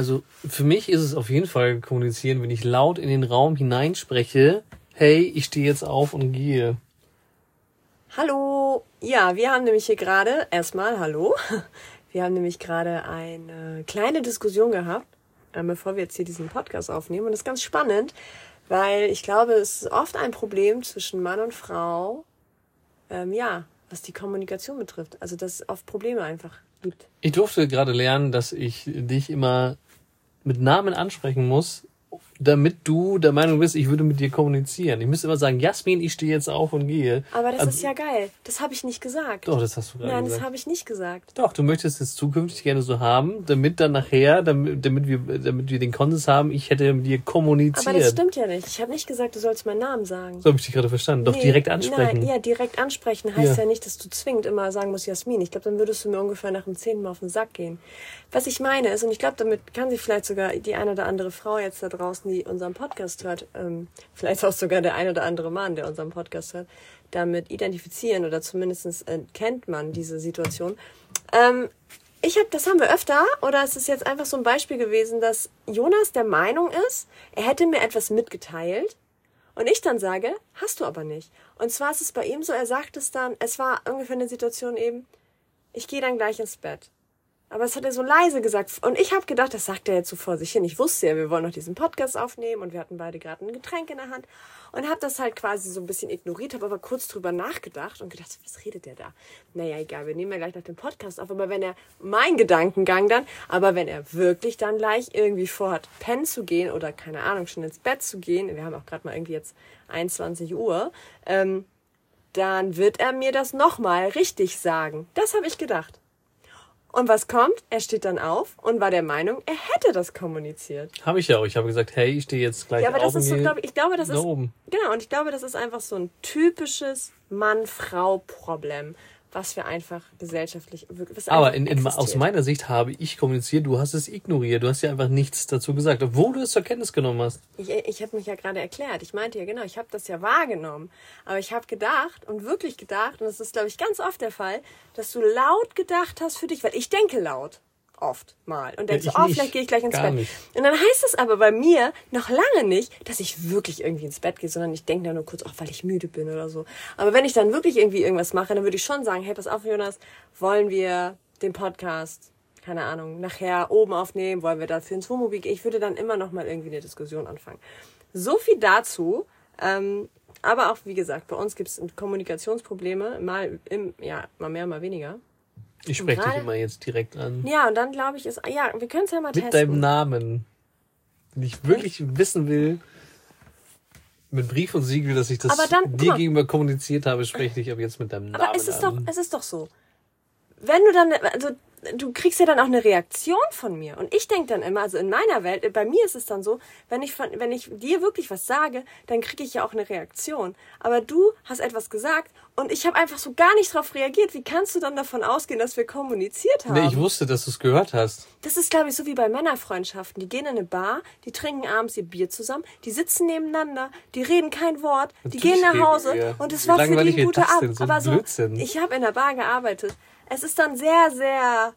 Also für mich ist es auf jeden Fall kommunizieren, wenn ich laut in den Raum hineinspreche, hey, ich stehe jetzt auf und gehe. Hallo. Ja, wir haben nämlich hier gerade, erstmal hallo. Wir haben nämlich gerade eine kleine Diskussion gehabt, äh, bevor wir jetzt hier diesen Podcast aufnehmen. Und das ist ganz spannend, weil ich glaube, es ist oft ein Problem zwischen Mann und Frau, ähm, ja, was die Kommunikation betrifft. Also, dass es oft Probleme einfach gibt. Ich durfte gerade lernen, dass ich dich immer mit Namen ansprechen muss, damit du der Meinung bist, ich würde mit dir kommunizieren. Ich müsste immer sagen, Jasmin, ich stehe jetzt auf und gehe. Aber das Also- ist ja geil. Das habe ich nicht gesagt. Doch, das hast du gerade Nein, gesagt. das habe ich nicht gesagt. Doch, du möchtest es zukünftig gerne so haben, damit dann nachher, damit, damit wir, damit wir den Konsens haben, ich hätte mit dir kommuniziert. Aber das stimmt ja nicht. Ich habe nicht gesagt, du sollst meinen Namen sagen. So habe ich dich gerade verstanden. Doch Nee, direkt ansprechen. Nein, ja, direkt ansprechen heißt Ja. ja. nicht, dass du zwingend immer sagen musst, Jasmin. Ich glaube, dann würdest du mir ungefähr nach dem zehnten Mal auf den Sack gehen. Was ich meine ist, und ich glaube, damit kann sich vielleicht sogar die eine oder andere Frau jetzt da draußen, die unseren Podcast hört, ähm, vielleicht auch sogar der eine oder andere Mann, der unseren Podcast hört, damit identifizieren oder zumindest kennt man diese Situation. Ähm, ich habe, das haben wir öfter, oder es ist jetzt einfach so ein Beispiel gewesen, dass Jonas der Meinung ist, er hätte mir etwas mitgeteilt und ich dann sage, hast du aber nicht. Und zwar ist es bei ihm so, er sagt es dann, es war ungefähr eine Situation eben, ich gehe dann gleich ins Bett. Aber das hat er so leise gesagt. Und ich habe gedacht, das sagt er jetzt so vor sich hin. Ich wusste ja, wir wollen noch diesen Podcast aufnehmen und wir hatten beide gerade ein Getränk in der Hand. Und habe das halt quasi so ein bisschen ignoriert, habe aber kurz drüber nachgedacht und gedacht, was redet der da? Naja, egal, wir nehmen ja gleich noch den Podcast auf. Aber wenn er, mein Gedankengang dann, aber wenn er wirklich dann gleich irgendwie vorhat, pennen zu gehen oder keine Ahnung, schon ins Bett zu gehen, wir haben auch gerade mal irgendwie jetzt 21 Uhr, ähm, dann wird er mir das nochmal richtig sagen. Das habe ich gedacht. Und was kommt? Er steht dann auf und war der Meinung, er hätte das kommuniziert. Habe ich ja auch. Ich habe gesagt, hey, ich stehe jetzt gleich Ja, aber auf das ist so, glaube ich, ich glaube, das ist oben. genau und ich glaube, das ist einfach so ein typisches Mann-Frau-Problem, was wir einfach gesellschaftlich wirklich. was Aber in, in, aus meiner Sicht habe ich kommuniziert, du hast es ignoriert. Du hast ja einfach nichts dazu gesagt, obwohl du es zur Kenntnis genommen hast. Ich, ich habe mich ja gerade erklärt. Ich meinte ja genau, ich habe das ja wahrgenommen. Aber ich habe gedacht und wirklich gedacht, und das ist, glaube ich, ganz oft der Fall, dass du laut gedacht hast für dich, weil ich denke laut. Oft mal. Und denkst Ja, so, oh, nicht. vielleicht gehe ich gleich ins Gar Bett. nicht. Und dann heißt es aber bei mir noch lange nicht, dass ich wirklich irgendwie ins Bett gehe, sondern ich denke da nur kurz, auch weil ich müde bin oder so. Aber wenn ich dann wirklich irgendwie irgendwas mache, dann würde ich schon sagen, hey, pass auf, Jonas, wollen wir den Podcast, keine Ahnung, nachher oben aufnehmen, wollen wir dafür ins Wohnmobil gehen? Ich würde dann immer noch mal irgendwie eine Diskussion anfangen. So viel dazu. Ähm, aber auch, wie gesagt, bei uns gibt es Kommunikationsprobleme, mal, im, ja, mal mehr, mal weniger. Ich spreche dich immer jetzt direkt an. Ja, und dann glaube ich, ist, ja, wir können es ja mal Mit testen. deinem Namen. Wenn ich wirklich wissen will, mit Brief und Siegel, dass ich das Aber dann, dir mal. gegenüber kommuniziert habe, spreche ich dich ab jetzt mit deinem Namen Aber es ist doch, an. es ist doch so. Wenn du dann, also du kriegst ja dann auch eine Reaktion von mir. Und ich denke dann immer, also in meiner Welt, bei mir ist es dann so, wenn ich von, wenn ich dir wirklich was sage, dann kriege ich ja auch eine Reaktion. Aber du hast etwas gesagt und ich habe einfach so gar nicht darauf reagiert. Wie kannst du dann davon ausgehen, dass wir kommuniziert haben? Nee, ich wusste, dass du es gehört hast. Das ist, glaube ich, so wie bei Männerfreundschaften. Die gehen in eine Bar, die trinken abends ihr Bier zusammen, die sitzen nebeneinander, die reden kein Wort, die Natürlich gehen nach Hause und es war für die ein guter? Abend. Aber so, ich habe in der Bar gearbeitet. Es ist dann sehr, sehr,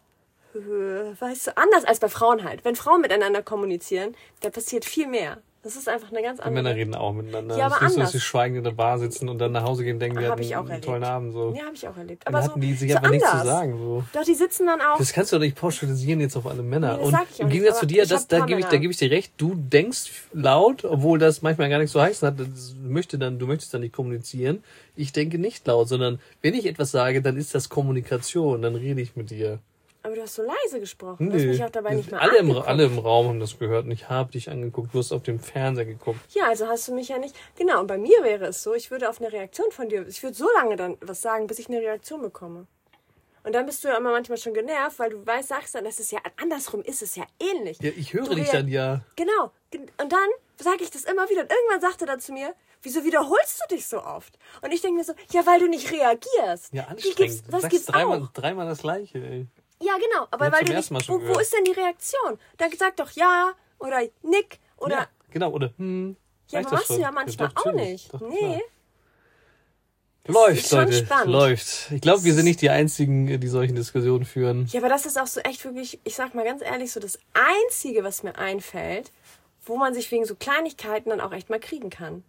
äh, weißt du, anders als bei Frauen halt. Wenn Frauen miteinander kommunizieren, da passiert viel mehr. Das ist einfach eine ganz Die andere. Männer reden auch miteinander. Ja, aber es ist nicht so, dass anders. sie schweigend in der Bar sitzen und dann nach Hause gehen und denken, wir Hab hatten ich auch einen erlebt. tollen Abend. So. Ja, habe ich auch erlebt. Dann Aber hatten so, die sich so einfach nichts zu anders. sagen. So. Doch, die sitzen dann auch. Das kannst du doch nicht pauschalisieren jetzt auf alle Männer. Nee, das und sag ich auch im Gegensatz zu aber dir, das, da gebe ich, da gebe ich dir recht, du denkst laut, obwohl das manchmal gar nichts so heißen hat. Das möchte dann, du möchtest dann nicht kommunizieren. Ich denke nicht laut, sondern wenn ich etwas sage, dann ist das Kommunikation, dann rede ich mit dir. Aber du hast so leise gesprochen. Du hast mich auch dabei nicht mehr alle, im, alle im Raum haben das gehört und ich habe dich angeguckt. Du hast auf dem Fernseher geguckt. Ja, also hast du mich ja nicht. Genau, und bei mir wäre es so, ich würde auf eine Reaktion von dir, ich würde so lange dann was sagen, bis ich eine Reaktion bekomme. Und dann bist du ja immer manchmal schon genervt, weil du weißt, sagst dann, das ist ja andersrum ist es ja ähnlich. Ja, ich höre Du dich dann ja. Genau. Gen- Und dann sage ich das immer wieder. Und irgendwann sagt er dann zu mir, wieso wiederholst du dich so oft? Und ich denke mir so, ja, weil du nicht reagierst. Ja, anstrengend. gibt's, Du das sagst gibt's dreimal, auch. dreimal das Gleiche, ey. Ja, genau. Aber Ja, weil du nicht, wo, wo ist denn die Reaktion? Dann sag doch ja oder nick oder ja, genau, oder hm. Ja, aber machst du ja manchmal doch, auch nicht. Doch, nee. klar. Läuft, Leute. Läuft. Ich glaube, wir sind nicht die Einzigen, die solchen Diskussionen führen. Ja, aber das ist auch so echt wirklich, ich sag mal ganz ehrlich, so das Einzige, was mir einfällt, wo man sich wegen so Kleinigkeiten dann auch echt mal kriegen kann.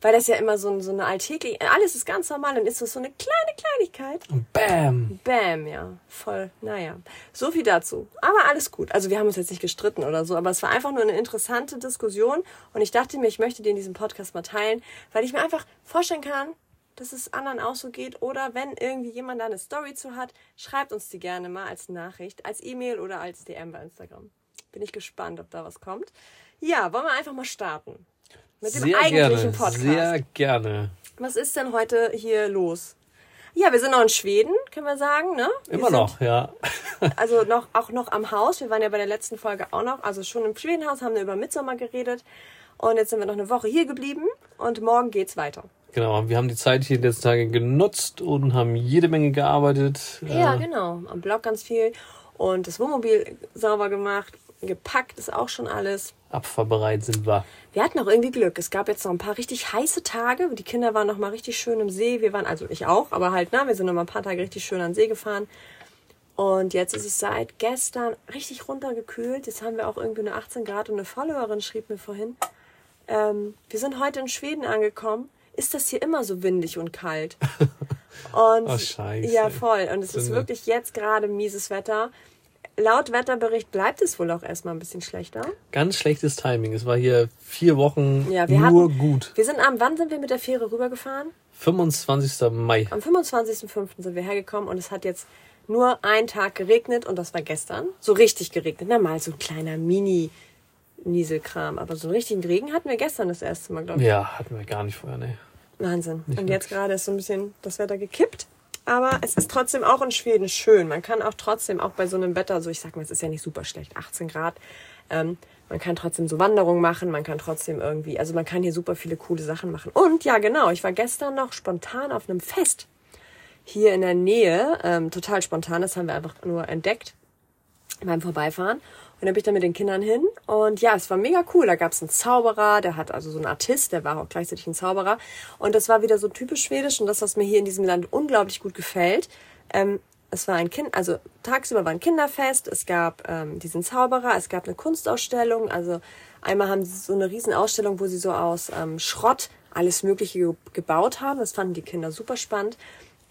Weil das ja immer so, so eine alltägliche, alles ist ganz normal, dann ist das so eine kleine Kleinigkeit. Und bam. Bam, ja. Voll, naja. So viel dazu. Aber alles gut. Also wir haben uns jetzt nicht gestritten oder so, aber es war einfach nur eine interessante Diskussion und ich dachte mir, ich möchte dir in diesem Podcast mal teilen, weil ich mir einfach vorstellen kann, dass es anderen auch so geht oder wenn irgendwie jemand da eine Story zu hat, schreibt uns die gerne mal als Nachricht, als E-Mail oder als DM bei Instagram. Bin ich gespannt, ob da was kommt. Ja, wollen wir einfach mal starten. Mit dem Sehr eigentlichen gerne. Podcast. Sehr gerne. Was ist denn heute hier los? Ja, wir sind noch in Schweden, können wir sagen, ne? Wir Immer sind noch, ja. Also noch, auch noch am Haus. Wir waren ja bei der letzten Folge auch noch, also schon im Schwedenhaus, haben wir über Midsommer geredet. Und jetzt sind wir noch eine Woche hier geblieben und morgen geht's weiter. Genau, wir haben die Zeit hier die letzten Tage genutzt und haben jede Menge gearbeitet. Ja, Äh, genau. Am Blog ganz viel. Und das Wohnmobil sauber gemacht. Gepackt ist auch schon alles. Abfahrbereit sind wir. Wir hatten auch irgendwie Glück. Es gab jetzt noch ein paar richtig heiße Tage. Die Kinder waren noch mal richtig schön im See. Wir waren, also ich auch, aber halt, na, wir sind noch mal ein paar Tage richtig schön an den See gefahren. Und jetzt ist es seit gestern richtig runtergekühlt. Jetzt haben wir auch irgendwie eine 18 Grad und eine Followerin schrieb mir vorhin, ähm, wir sind heute in Schweden angekommen. Ist das hier immer so windig und kalt? Und Oh, scheiße. ja, voll. Und es ist wirklich jetzt gerade mieses Wetter. Laut Wetterbericht bleibt es wohl auch erstmal ein bisschen schlechter. Ganz schlechtes Timing. Es war hier vier Wochen Ja, wir nur hatten, gut. Wir sind am, wann sind wir mit der Fähre rübergefahren? 25. Mai. Am 25.05. sind wir hergekommen und es hat jetzt nur einen Tag geregnet und das war gestern. So richtig geregnet. Na, mal so ein kleiner Mini-Nieselkram. Aber so einen richtigen Regen hatten wir gestern das erste Mal, glaube ich. Ja, hatten wir gar nicht vorher, ne. Wahnsinn. Und jetzt gerade ist so ein bisschen das Wetter gekippt. Aber es ist trotzdem auch in Schweden schön. Man kann auch trotzdem, auch bei so einem Wetter, so ich sag mal, es ist ja nicht super schlecht, 18 Grad. Ähm, man kann trotzdem so Wanderungen machen, man kann trotzdem irgendwie, also man kann hier super viele coole Sachen machen. Und ja, genau, ich war gestern noch spontan auf einem Fest hier in der Nähe, ähm, total spontan, das haben wir einfach nur entdeckt beim Vorbeifahren. Und da bin ich dann mit den Kindern hin. Und ja, es war mega cool. Da gab es einen Zauberer, der hat also so einen Artist, der war auch gleichzeitig ein Zauberer. Und das war wieder so typisch schwedisch und das, was mir hier in diesem Land unglaublich gut gefällt. Ähm, es war ein Kind, also tagsüber war ein Kinderfest, es gab ähm, diesen Zauberer, es gab eine Kunstausstellung. Also einmal haben sie so eine Riesenausstellung, wo sie so aus ähm, Schrott alles Mögliche ge gebaut haben. Das fanden die Kinder super spannend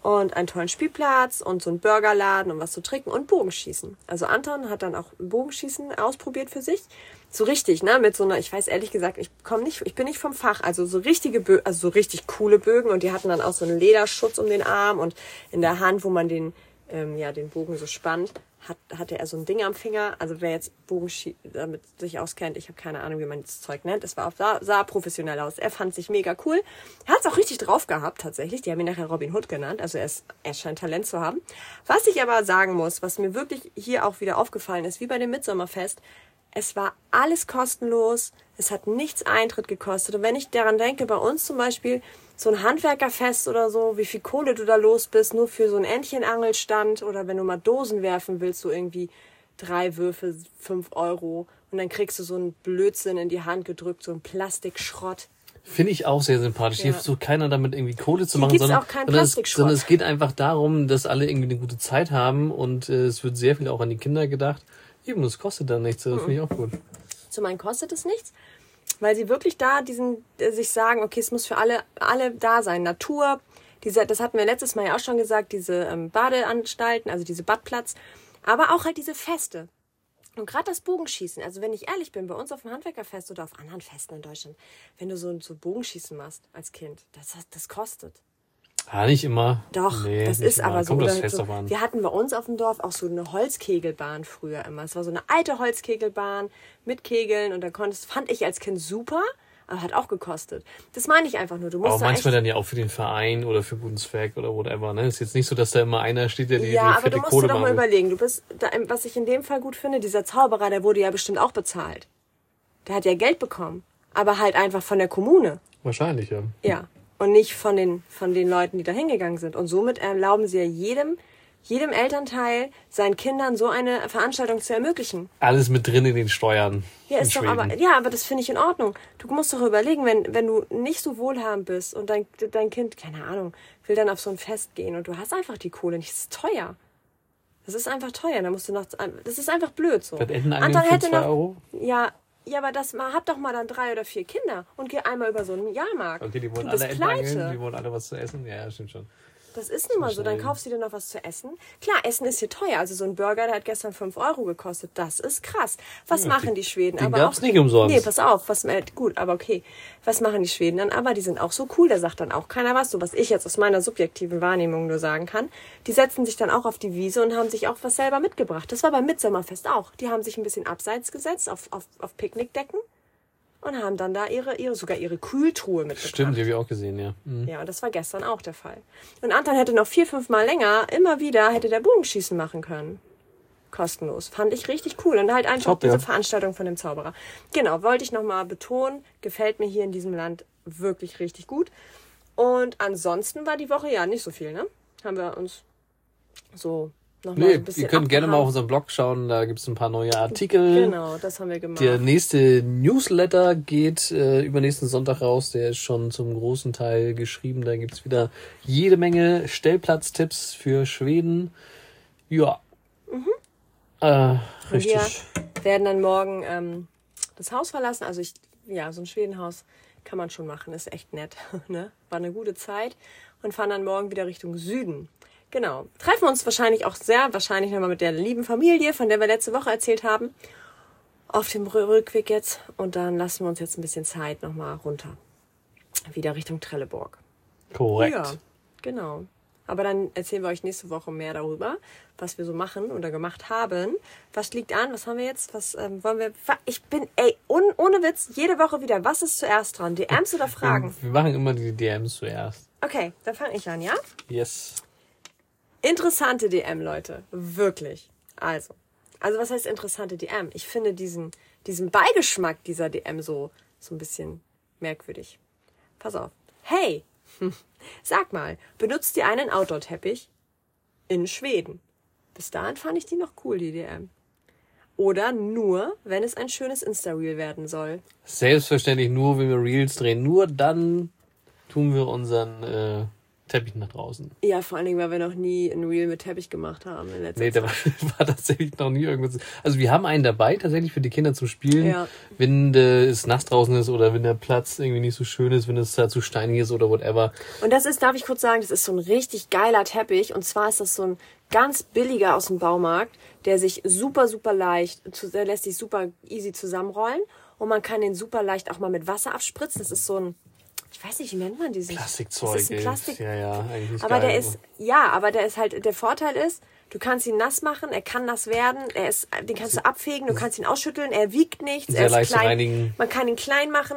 und einen tollen Spielplatz und so einen Burgerladen und was zu trinken und Bogenschießen. Also Anton hat dann auch Bogenschießen ausprobiert für sich. So richtig, ne, mit so einer, ich weiß ehrlich gesagt, ich komme nicht, ich bin nicht vom Fach, also so richtige Bögen, also so richtig coole Bögen und die hatten dann auch so einen Lederschutz um den Arm und in der Hand, wo man den, ähm, ja, den Bogen so spannt, hat, hatte er so ein Ding am Finger. Also wer jetzt Bogenschie damit sich auskennt, ich habe keine Ahnung, wie man das Zeug nennt. Es war auch, sah, sah professionell aus. Er fand sich mega cool. Er hat es auch richtig drauf gehabt, tatsächlich. Die haben ihn nachher Robin Hood genannt. Also er, ist, er scheint Talent zu haben. Was ich aber sagen muss, was mir wirklich hier auch wieder aufgefallen ist, wie bei dem Mitsommerfest, es war alles kostenlos. Es hat nichts Eintritt gekostet. Und wenn ich daran denke, bei uns zum Beispiel so ein Handwerkerfest oder so, wie viel Kohle du da los bist, nur für so einen Entchenangelstand oder wenn du mal Dosen werfen willst, so irgendwie drei Würfe, fünf Euro. Und dann kriegst du so einen Blödsinn in die Hand gedrückt, so einen Plastikschrott. Finde ich auch sehr sympathisch. Hier Ja. versucht keiner damit irgendwie Kohle zu Hier machen, sondern, sondern, es, sondern es geht einfach darum, dass alle irgendwie eine gute Zeit haben und äh, es wird sehr viel auch an die Kinder gedacht. Eben, das kostet dann nichts. Das finde ich auch gut. Zum einen kostet es nichts, weil sie wirklich da diesen äh, sich sagen, okay, es muss für alle alle da sein. Natur, diese, das hatten wir letztes Mal ja auch schon gesagt, diese ähm, Badeanstalten, also diese Badplatz, aber auch halt diese Feste. Und gerade das Bogenschießen, also wenn ich ehrlich bin, bei uns auf dem Handwerkerfest oder auf anderen Festen in Deutschland, wenn du so, so Bogenschießen machst als Kind, das, das kostet. Ja, nicht immer. Doch, Nee, das ist immer. aber so. Kommt so drauf an. wir hatten bei uns auf dem Dorf auch so eine Holzkegelbahn früher immer. Es war so eine alte Holzkegelbahn mit Kegeln und da konntest, fand ich als Kind super, aber hat auch gekostet. Das meine ich einfach nur. Du musst Aber da manchmal dann ja auch für den Verein oder für guten Zweck oder whatever. Ne? Ist jetzt nicht so, dass da immer einer steht, der die, ja, die aber du musst Kohle dir doch mal überlegen. Du bist, da, was ich in dem Fall gut finde, dieser Zauberer, der wurde ja bestimmt auch bezahlt. Der hat ja Geld bekommen, aber halt einfach von der Kommune. Wahrscheinlich, ja. Ja. Und nicht von den, von den Leuten, die da hingegangen sind. Und somit erlauben sie ja jedem jedem Elternteil seinen Kindern so eine Veranstaltung zu ermöglichen. Alles mit drin in den Steuern. Ja, ist doch aber, ja, aber das finde ich in Ordnung. Du musst doch überlegen, wenn, wenn du nicht so wohlhabend bist und dein, dein Kind, keine Ahnung, will dann auf so ein Fest gehen und du hast einfach die Kohle nicht, das ist teuer. Das ist einfach teuer, da musst du noch, das ist einfach blöd so. Wird Entenangeln für zwei Euro? ja, ja, aber das, mal, hab doch mal dann drei oder vier Kinder und geh einmal über so einen Jahrmarkt. Okay, die wollen alle pleite. die wollen alle was zu essen. Ja, stimmt schon. Das ist nun mal so. Dann kaufst du dir noch was zu essen. Klar, Essen ist hier teuer. Also so ein Burger, der hat gestern 5 Euro gekostet. Das ist krass. Was machen die Schweden? den aber gab's auch, nicht umsonst. Nee, pass auf. Was, äh, gut, aber okay. Was machen die Schweden dann? Aber die sind auch so cool. Da sagt dann auch keiner was. So was ich jetzt aus meiner subjektiven Wahrnehmung nur sagen kann. Die setzen sich dann auch auf die Wiese und haben sich auch was selber mitgebracht. Das war beim Mitsommerfest auch. Die haben sich ein bisschen abseits gesetzt auf, auf, auf Picknickdecken und haben dann da ihre, ihre, sogar ihre Kühltruhe mitgebracht. Stimmt, die habe ich auch gesehen, ja. Mhm. Ja, und das war gestern auch der Fall. Und Anton hätte noch vier, fünf Mal länger, immer wieder, hätte der Bogenschießen machen können. Kostenlos. Fand ich richtig cool. Und halt einfach Top, diese ja. Veranstaltung von dem Zauberer. Genau, wollte ich nochmal betonen. Gefällt mir hier in diesem Land wirklich richtig gut. Und ansonsten war die Woche ja nicht so viel, ne? Haben wir uns so nochmal Nee, ein bisschen ihr könnt gerne mal auf unseren Blog schauen, da gibt's ein paar neue Artikel. Genau, das haben wir gemacht. Der nächste Newsletter geht äh, übernächsten Sonntag raus. Der ist schon zum großen Teil geschrieben. Da gibt's wieder jede Menge Stellplatztipps für Schweden. Ja. Äh, Und richtig. Wir werden dann morgen ähm, das Haus verlassen. Also ich, ja, so ein Schwedenhaus kann man schon machen. Ist echt nett. Ne? War eine gute Zeit. Und fahren dann morgen wieder Richtung Süden. Genau. Treffen uns wahrscheinlich auch sehr wahrscheinlich nochmal mit der lieben Familie, von der wir letzte Woche erzählt haben. Auf dem Rü- Rückweg jetzt. Und dann lassen wir uns jetzt ein bisschen Zeit nochmal runter. Wieder Richtung Trelleborg. Korrekt. Ja, genau. Aber dann erzählen wir euch nächste Woche mehr darüber, was wir so machen oder gemacht haben. Was liegt an? Was haben wir jetzt? Was ähm, wollen wir? Ich bin, ey, un, ohne Witz, jede Woche wieder. Was ist zuerst dran? DMs oder Fragen? Wir machen immer die DMs zuerst. Okay, dann fange ich an, ja? Yes. Interessante DM, Leute. Wirklich. Also. Also, was heißt interessante DM? Ich finde diesen, diesen Beigeschmack dieser DM so, so ein bisschen merkwürdig. Pass auf. Hey, sag mal, benutzt ihr einen Outdoor-Teppich in Schweden? Bis dahin fand ich die noch cool, die DM. Oder nur, wenn es ein schönes Insta-Reel werden soll. Selbstverständlich nur, wenn wir Reels drehen. Nur dann tun wir unseren äh, Teppich nach draußen. Ja, vor allen Dingen, weil wir noch nie ein Reel mit Teppich gemacht haben in letzter Nee, da Zeit. war, war tatsächlich noch nie irgendwas. Also wir haben einen dabei, tatsächlich für die Kinder zum Spielen. Ja. Wenn äh, es nass draußen ist oder wenn der Platz irgendwie nicht so schön ist, wenn es da zu steinig ist oder whatever. Und das ist, darf ich kurz sagen, das ist so ein richtig geiler Teppich. Und zwar ist das so ein ganz billiger aus dem Baumarkt, der sich super, super leicht, der lässt sich super easy zusammenrollen. Und man kann den super leicht auch mal mit Wasser abspritzen. Das ist so ein, ich weiß nicht, wie nennt man diesen? Plastikzeug. Das ist ein. Plastik. Ja, ja, eigentlich Aber geil. der ist, ja, aber der ist halt, der Vorteil ist, du kannst ihn nass machen, er kann nass werden, er ist, den kannst du abfegen, du kannst ihn ausschütteln, er wiegt nichts, Sehr er ist leicht klein. reinigen. Man kann ihn klein machen.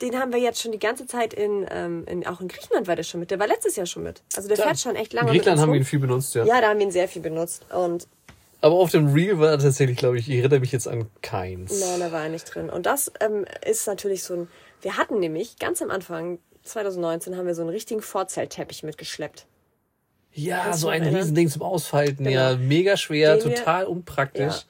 Den haben wir jetzt schon die ganze Zeit in, ähm, in auch in Griechenland war der schon mit. Der war letztes Jahr schon mit. Also der fährt schon echt lange In Griechenland haben wir ihn viel benutzt, ja. Ja, da haben wir ihn sehr viel benutzt. Und Aber auf dem Reel war tatsächlich, glaube ich, ich erinnere mich jetzt an keins. nein, da war er nicht drin. Und das ähm, ist natürlich so ein. Wir hatten nämlich ganz am Anfang 2019 haben wir so einen richtigen Vorzeltteppich mitgeschleppt. Ja, so ein? Riesending zum Ausfalten. Genau. Ja, mega schwer, Den wir- total unpraktisch. Ja.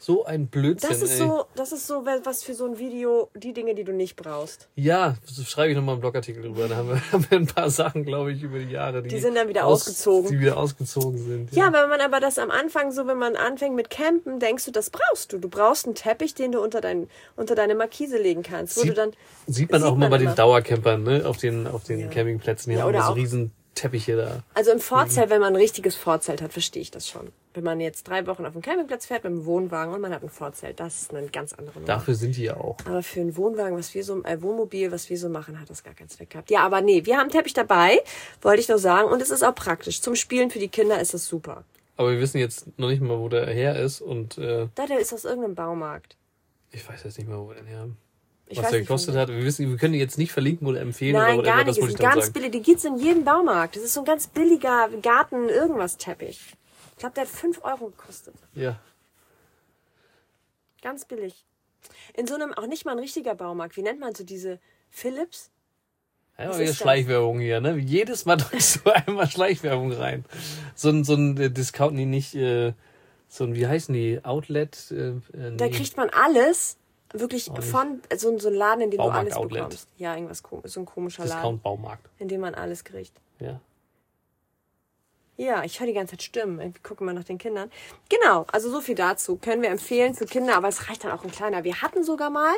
So ein Blödsinn, Das ist ey. so, das ist so was für so ein Video, die Dinge, die du nicht brauchst. Ja, so schreibe ich nochmal einen Blogartikel drüber. Da haben wir, haben wir ein paar Sachen, glaube ich, über die Jahre. Die, Die sind dann wieder aus- ausgezogen. Die wieder ausgezogen sind. Ja, wenn man aber das am Anfang so, wenn man anfängt mit Campen, denkst du, das brauchst du. Du brauchst einen Teppich, den du unter, dein, unter deine Markise legen kannst, wo Sieht- du dann Sieht man Sieht auch mal man bei immer. den Dauercampern, ne? Auf den, auf den Ja. Campingplätzen. Die Ja, haben so auch- riesen Teppiche da. Also im Vorzelt, wenn man ein richtiges Vorzelt hat, verstehe ich das schon. Wenn man jetzt drei Wochen auf dem Campingplatz fährt mit einem Wohnwagen und man hat ein Vorzelt, das ist eine ganz andere Nummer. Dafür sind die ja auch. Aber für einen Wohnwagen, was wir so, äh, Wohnmobil, was wir so machen, hat das gar keinen Zweck gehabt. Ja, aber nee, wir haben einen Teppich dabei, wollte ich nur sagen. Und es ist auch praktisch. Zum Spielen für die Kinder ist es super. Aber wir wissen jetzt noch nicht mal, wo der her ist und äh, Da, der ist aus irgendeinem Baumarkt. ich weiß jetzt nicht mehr, wo den her haben. Ich Was der gekostet hat. Wir wissen, wir können die jetzt nicht verlinken oder empfehlen Nein, oder whatever, gar das nicht. wollte Es ich ist ganz sagen. billig. Die gibt's in jedem Baumarkt. Das ist so ein ganz billiger Garten irgendwas Teppich. Ich glaube, der hat 5 Euro gekostet. Ja. Ganz billig. In so einem, auch nicht mal ein richtiger Baumarkt. Wie nennt man so diese Philips? Ja, das? Schleichwerbung hier, ne? Jedes Mal drückst du einmal Schleichwerbung rein. So ein, so ein äh, Discount, nee, nicht, äh, so ein, wie heißen die? Outlet? Äh, äh, Da nee. kriegt man alles, wirklich nicht. von so, so ein Laden, in dem du Baumarkt alles Outlet. bekommst. Ja, irgendwas kom- so ein komischer Laden, Discount-Baumarkt. in dem man alles kriegt. Ja. Ja, ich höre die ganze Zeit Stimmen. Irgendwie gucken wir nach den Kindern. Genau, also so viel dazu. Können wir empfehlen für Kinder, aber es reicht dann auch ein kleiner. Wir hatten sogar mal,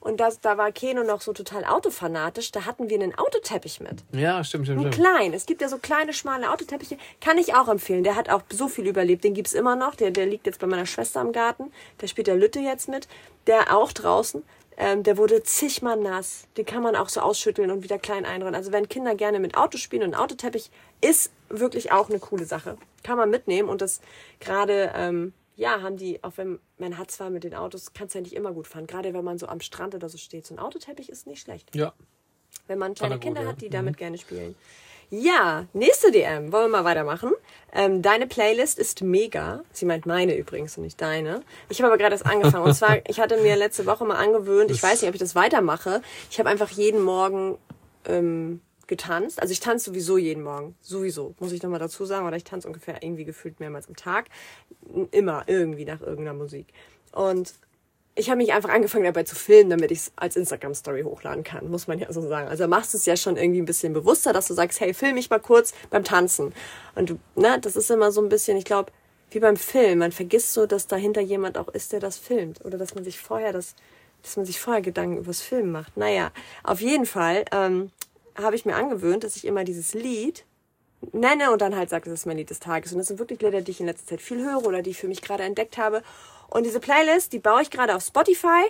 und das, da war Keno noch so total autofanatisch, da hatten wir einen Autoteppich mit. Ja, stimmt, stimmt, stimmt. klein. Es gibt ja so kleine, schmale Autoteppiche. Kann ich auch empfehlen. Der hat auch so viel überlebt. Den gibt's immer noch. Der, der liegt jetzt bei meiner Schwester im Garten. Der spielt der Lütte jetzt mit. Der auch draußen. Ähm, der wurde zigmal nass. Den kann man auch so ausschütteln und wieder klein einrollen. Also wenn Kinder gerne mit Auto spielen und ein Autoteppich ist wirklich auch eine coole Sache. Kann man mitnehmen und das gerade, ähm, ja, haben die, auch wenn man hat zwar mit den Autos, kannst ja nicht immer gut fahren. Gerade wenn man so am Strand oder so steht. So ein Autoteppich ist nicht schlecht Ja. wenn man kleine er gut, Kinder ja. hat, die damit gerne spielen. Ja, nächste DM. Wollen wir mal weitermachen? Ähm, deine Playlist ist mega. Sie meint meine übrigens und nicht deine. Ich habe aber gerade erst angefangen. Und zwar, ich hatte mir letzte Woche mal angewöhnt, ich weiß nicht, ob ich das weitermache. Ich habe einfach jeden Morgen ähm, getanzt. Also ich tanze sowieso jeden Morgen. Sowieso, muss ich nochmal dazu sagen. Oder ich tanze ungefähr irgendwie gefühlt mehrmals am Tag. Immer irgendwie nach irgendeiner Musik. Und ich habe mich einfach angefangen dabei zu filmen, damit ich es als Instagram-Story hochladen kann, muss man ja so sagen. Also machst du es ja schon irgendwie ein bisschen bewusster, dass du sagst, hey, film mich mal kurz beim Tanzen. Und du, ne, das ist immer so ein bisschen, ich glaube, wie beim Film. Man vergisst so, dass dahinter jemand auch ist, der das filmt. Oder dass man sich vorher das, dass man sich vorher Gedanken übers Filmen macht. Naja, auf jeden Fall ähm, habe ich mir angewöhnt, dass ich immer dieses Lied nenne und dann halt sage, das ist mein Lied des Tages. Und das sind wirklich Lieder, die ich in letzter Zeit viel höre oder die ich für mich gerade entdeckt habe. Und diese Playlist, die baue ich gerade auf Spotify.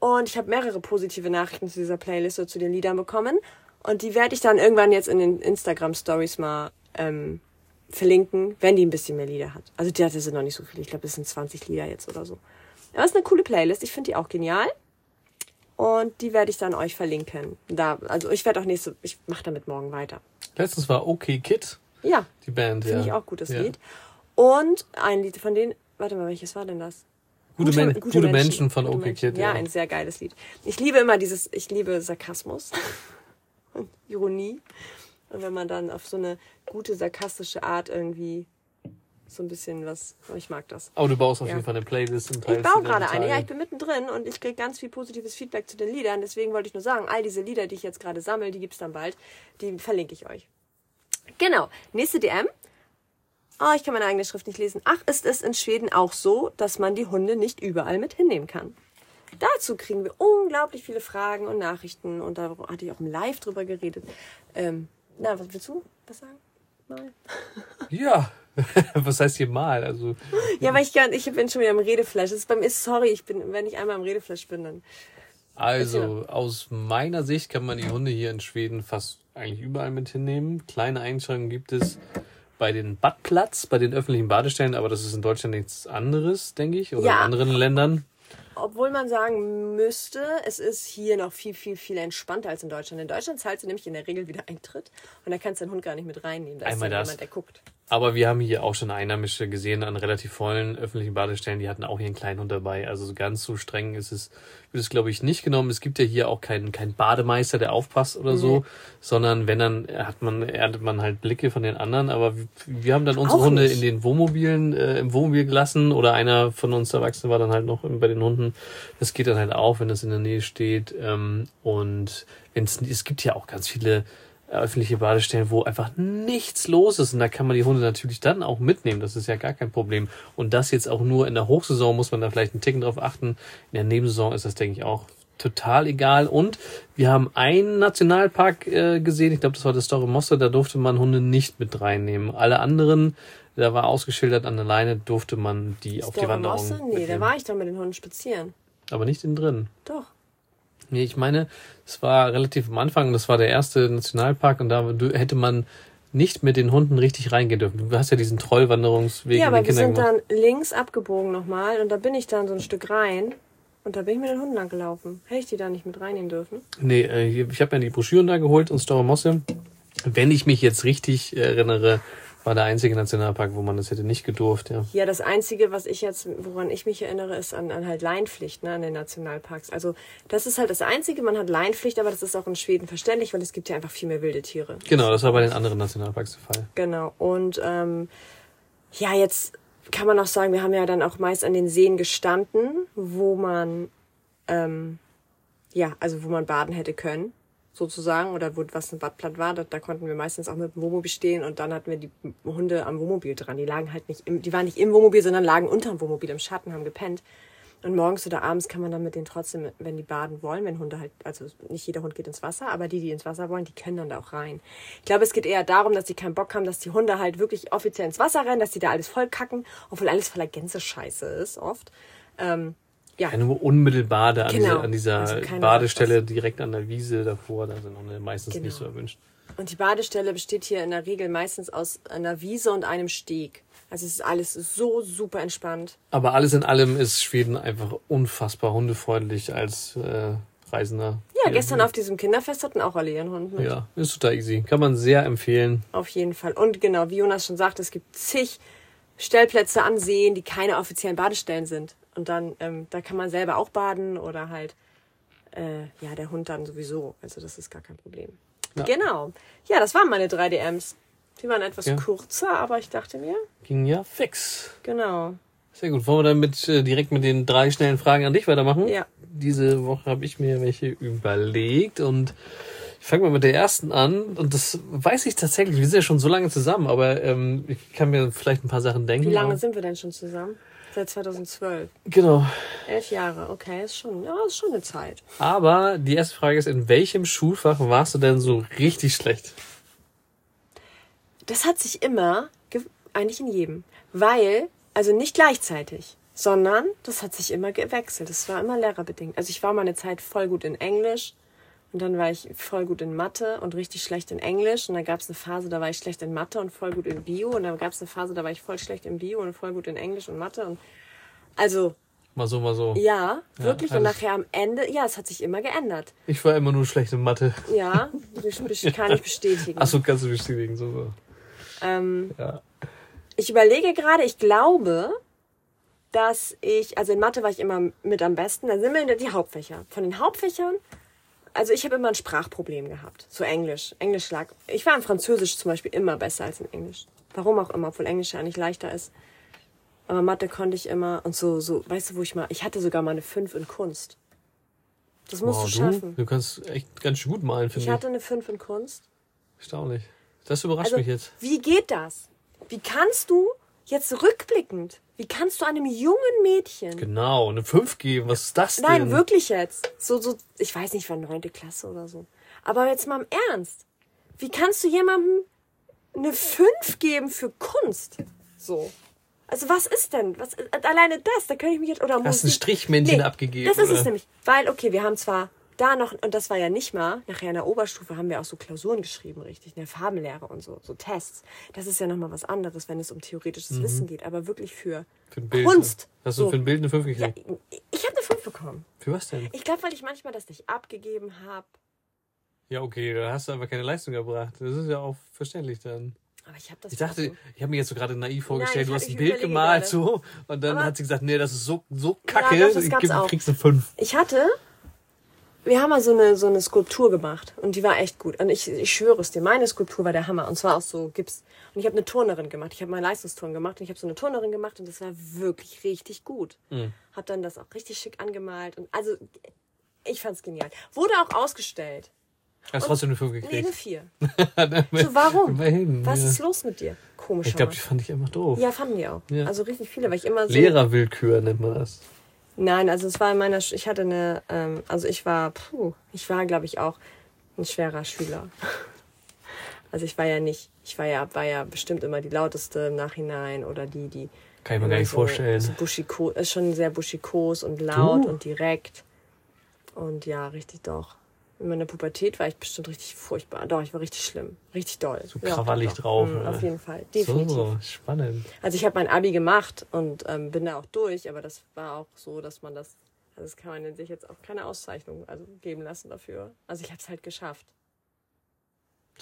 Und ich habe mehrere positive Nachrichten zu dieser Playlist oder zu den Liedern bekommen. Und die werde ich dann irgendwann jetzt in den Instagram-Stories mal ähm, verlinken, wenn die ein bisschen mehr Lieder hat. Also die hatte sind noch nicht so viele. Ich glaube, es sind 20 Lieder jetzt oder so. Aber es ist eine coole Playlist. Ich finde die auch genial. Und die werde ich dann euch verlinken. Da, also ich werde auch nächste, ich mache damit morgen weiter. Letztens war OK Kid, Ja, die Band, Finde ja. ich auch gut, das ja. Lied. Und ein Lied von denen, warte mal, welches war denn das? Gute, Men gute, Menschen, von Gute OK Menschen. Kid, Ja, ja. ein sehr geiles Lied. Ich liebe immer dieses, ich liebe Sarkasmus und Ironie. Und wenn man dann auf so eine gute, sarkastische Art irgendwie so ein bisschen was, ich mag das. Aber du baust auf Ja. jeden Fall eine Playlist und Ich baue gerade eine, ja, ich bin mittendrin und ich kriege ganz viel positives Feedback zu den Liedern. Deswegen wollte ich nur sagen, all diese Lieder, die ich jetzt gerade sammle, die gibt's dann bald, die verlinke ich euch. Genau, nächste DM. Oh, ich kann meine eigene Schrift nicht lesen. Ach, ist es in Schweden auch so, dass man die Hunde nicht überall mit hinnehmen kann? Dazu kriegen wir unglaublich viele Fragen und Nachrichten und da hatte ich auch im Live drüber geredet. Ähm, na, was willst du was sagen? Mal. Ja, was heißt hier mal? Also, Ja, weil ich, gar- ich bin schon wieder im Redeflash. Das ist bei mir, sorry, ich bin, wenn ich einmal im Redeflash bin, dann also aus meiner Sicht kann man die Hunde hier in Schweden fast eigentlich überall mit hinnehmen. Kleine Einschränkungen gibt es bei den Badplatz, bei den öffentlichen Badestellen, aber das ist in Deutschland nichts anderes, denke ich, oder Ja. in anderen Ländern. Obwohl man sagen müsste, es ist hier noch viel, viel, viel entspannter als in Deutschland. In Deutschland zahlst du nämlich in der Regel wieder Eintritt und da kannst du deinen Hund gar nicht mit reinnehmen. Da Einmal ist dann das. jemand, der guckt. Aber wir haben hier auch schon Einheimische gesehen an relativ vollen öffentlichen Badestellen, die hatten auch hier einen kleinen Hund dabei. Also so ganz so streng ist es, wird es glaube ich nicht genommen. Es gibt ja hier auch keinen, keinen Bademeister, der aufpasst oder so, sondern wenn dann hat man, erntet man halt Blicke von den anderen. Aber wir, wir haben dann unsere Auch Hunde nicht. in den Wohnmobilen, äh, im Wohnmobil gelassen oder einer von uns Erwachsenen war dann halt noch bei den Hunden. Das geht dann halt auf, wenn das in der Nähe steht. Ähm, und wenn's, es gibt ja auch ganz viele öffentliche Badestellen, wo einfach nichts los ist. Und da kann man die Hunde natürlich dann auch mitnehmen. Das ist ja gar kein Problem. Und das jetzt auch nur in der Hochsaison muss man da vielleicht einen Ticken drauf achten. In der Nebensaison ist das, denke ich, auch total egal. Und wir haben einen Nationalpark äh, gesehen. Ich glaube, das war das Store Mosse. Da durfte man Hunde nicht mit reinnehmen. Alle anderen, da war ausgeschildert an der Leine, durfte man die auf die der Wanderung Mosse? Nee, da mitnehmen. war ich doch mit den Hunden spazieren. Aber nicht innen drin. Doch. Nee, ich meine, es war relativ am Anfang, das war der erste Nationalpark und da hätte man nicht mit den Hunden richtig reingehen dürfen. Du hast ja diesen Trollwanderungsweg ja, aber wir sind gemacht. dann links abgebogen nochmal und da bin ich dann so ein Stück rein und da bin ich mit den Hunden lang gelaufen. Hätte ich die da nicht mit reinnehmen dürfen? Nee, äh, ich habe mir die Broschüren da geholt und Store Mosse. Wenn ich mich jetzt richtig erinnere, War der einzige Nationalpark, wo man das hätte nicht gedurft, ja. Ja, das Einzige, was ich jetzt, woran ich mich erinnere, ist an, an halt Leinpflicht, ne, an den Nationalparks. Also das ist halt das Einzige, man hat Leinpflicht, aber das ist auch in Schweden verständlich, weil es gibt ja einfach viel mehr wilde Tiere. Genau, das war bei den anderen Nationalparks der Fall. Genau. Und ähm, ja, jetzt kann man auch sagen, wir haben ja dann auch meist an den Seen gestanden, wo man ähm, ja, also wo man baden hätte können, sozusagen, oder wo was ein Badplatt war, da, da konnten wir meistens auch mit dem Wohnmobil stehen und dann hatten wir die Hunde am Wohnmobil dran. Die lagen halt nicht im, die waren nicht im Wohnmobil, sondern lagen unterm Wohnmobil im Schatten, haben gepennt. Und morgens oder abends kann man dann mit denen trotzdem, wenn die baden wollen, wenn Hunde halt, also nicht jeder Hund geht ins Wasser, aber die, die ins Wasser wollen, die können dann da auch rein. Ich glaube, es geht eher darum, dass die keinen Bock haben, dass die Hunde halt wirklich offiziell ins Wasser rennen, dass die da alles voll kacken, obwohl alles voller Gänsescheiße ist, oft. Ähm, ja. Ja, nur unmittelbar da an, Genau. dieser, an dieser Also Badestelle direkt an der Wiese davor, da sind Hunde meistens Genau. nicht so erwünscht. Und die Badestelle besteht hier in der Regel meistens aus einer Wiese und einem Steg. Also es ist alles so super entspannt. Aber alles in allem ist Schweden einfach unfassbar hundefreundlich als äh, Reisender. Ja, gestern auf diesem Kinderfest hatten auch alle ihren Hund mit. Ja, ist total easy. Kann man sehr empfehlen. Auf jeden Fall. Und genau, wie Jonas schon sagte, es gibt zig Stellplätze an Seen, die keine offiziellen Badestellen sind. Und dann, ähm, da kann man selber auch baden oder halt, äh, ja, der Hund dann sowieso. Also das ist gar kein Problem. Ja. Genau. Ja, das waren meine drei DMs. Die waren etwas Ja. kürzer, aber ich dachte mir, Ging ja fix. genau. Sehr gut. Wollen wir dann mit, äh, direkt mit den drei schnellen Fragen an dich weitermachen? Ja. Diese Woche habe ich mir welche überlegt und ich fange mal mit der ersten an. Und das weiß ich tatsächlich, wir sind ja schon so lange zusammen, aber ähm, ich kann mir vielleicht ein paar Sachen denken. Wie lange sind wir denn schon zusammen? Seit 2012. Genau. Elf Jahre, okay, ist schon, ja, ist schon eine Zeit. Aber die erste Frage ist, in welchem Schulfach warst du denn so richtig schlecht? Das hat sich immer, ge- eigentlich in jedem, weil, also nicht gleichzeitig, sondern das hat sich immer gewechselt. Das war immer lehrerbedingt. Also ich war mal eine Zeit voll gut in Englisch und dann war ich voll gut in Mathe und richtig schlecht in Englisch und dann gab es eine Phase, da war ich schlecht in Mathe und voll gut in Bio und dann gab es eine Phase, da war ich voll schlecht in Bio und voll gut in Englisch und Mathe und also Mal so, mal so. ja, wirklich und alles- nachher am Ende, ja, es hat sich immer geändert. Ich war immer nur schlecht in Mathe. Ja, das kann ich bestätigen. Achso, kannst du bestätigen. So, so. Ähm, Ja. Ich überlege gerade, ich glaube, dass ich, also in Mathe war ich immer mit am besten. Da sind wir die Hauptfächer. Von den Hauptfächern, also ich habe immer ein Sprachproblem gehabt. So Englisch. Englisch lag. Ich war in Französisch zum Beispiel immer besser als in Englisch. Warum auch immer, obwohl Englisch ja eigentlich leichter ist. Aber Mathe konnte ich immer und so, so, weißt du, wo ich mal, ich hatte sogar mal eine 5 in Kunst. Das musst Wow, du schaffen. Du kannst echt ganz schön gut malen, Ich finde ich. hatte eine 5 in Kunst. Erstaunlich. Das überrascht Also, mich jetzt. wie geht das? Wie kannst du jetzt rückblickend, wie kannst du einem jungen Mädchen, Genau, eine 5 geben. Was ist das denn? nein, wirklich jetzt, so, so, ich weiß nicht, war neunte Klasse oder so, aber jetzt mal im Ernst, wie kannst du jemandem eine 5 geben für Kunst? So. Also was ist denn? Was, alleine das, da könnte ich mich jetzt, oder Hast ein Musik- Strichmännchen abgegeben, Das ist es oder? nämlich. Weil, okay, wir haben zwar da noch, und das war ja nicht mal, nachher in der Oberstufe haben wir auch so Klausuren geschrieben, richtig, in der Farbenlehre und so, so Tests. Das ist ja nochmal was anderes, wenn es um theoretisches Wissen geht, aber wirklich für, Mhm. Für Bild. Kunst. Hast du So. für ein Bild eine 5 ja, gekriegt? ich habe eine 5 bekommen. Für was denn? Ich glaube, weil ich manchmal das nicht abgegeben habe. Ja, okay, da hast du aber keine Leistung erbracht. Das ist ja auch verständlich dann. Aber ich habe das Ich dachte, so- ich habe mir jetzt so gerade naiv vorgestellt, ich du hast ein Bild gemalt gerade. so und dann Aber- hat sie gesagt, nee, das ist so so kacke, doch, das ich kriegst eine 5. Ich hatte, wir haben mal so eine, so eine Skulptur gemacht und die war echt gut. Und ich, ich schwöre es dir, meine Skulptur war der Hammer und zwar aus so Gips. Und ich habe eine Turnerin gemacht. Ich habe mal Leistungsturnen gemacht und ich habe so eine Turnerin gemacht und das war wirklich richtig gut. Mhm. Hab dann das auch richtig schick angemalt und also ich fand's genial. Wurde auch ausgestellt. Hast trotzdem eine 5 Nee, eine gekriegt. 4. So, warum? Immerhin. Was ja. ist los mit dir? Komisch. Ich glaube, die fand ich einfach doof. ja, fanden die auch. Ja. Also richtig viele, weil ich immer so. Lehrerwillkür nennt man das. Nein, also es war in meiner, Sch ich hatte eine, ähm, also ich war, puh, ich war, glaube ich, auch ein schwerer Schüler. Also ich war ja nicht, ich war ja, war ja bestimmt immer die lauteste im Nachhinein oder die, die. Kann ich mir gar nicht so, vorstellen. So buschiko, ist schon sehr buschikos und laut Du? und direkt. Und ja, richtig doch. In meiner Pubertät war ich bestimmt richtig furchtbar. Doch, ich war richtig schlimm. Richtig doll. So Ja, krawallig doch. drauf, Mhm, oder? auf jeden Fall. Definitiv. So, spannend. Also ich habe mein Abi gemacht und ähm, bin da auch durch, aber das war auch so, dass man das, also das kann man sich jetzt auch keine Auszeichnung also geben lassen dafür. Also ich habe es halt geschafft.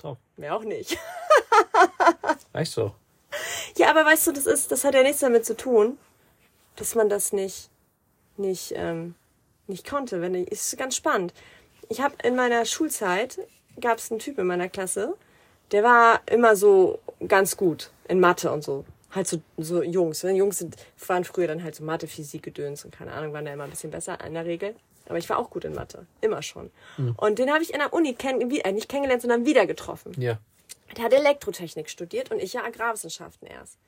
So, Mehr auch nicht. reicht doch. Ja, aber weißt du, das ist, das hat ja nichts damit zu tun, dass man das nicht, nicht, ähm, nicht konnte. Wenn ich, ist ganz spannend. Ich habe in meiner Schulzeit gab es einen Typ in meiner Klasse, der war immer so ganz gut in Mathe und so. Halt so, so Jungs. Ne? Jungs sind, waren früher dann halt so Mathe, Physik, Gedöns und keine Ahnung, waren da immer ein bisschen besser in der Regel. Aber ich war auch gut in Mathe. Immer schon. Mhm. Und den habe ich in der Uni kenn, äh, nicht kennengelernt, sondern wieder getroffen. Ja. Der hat Elektrotechnik studiert und ich ja Agrarwissenschaften erst.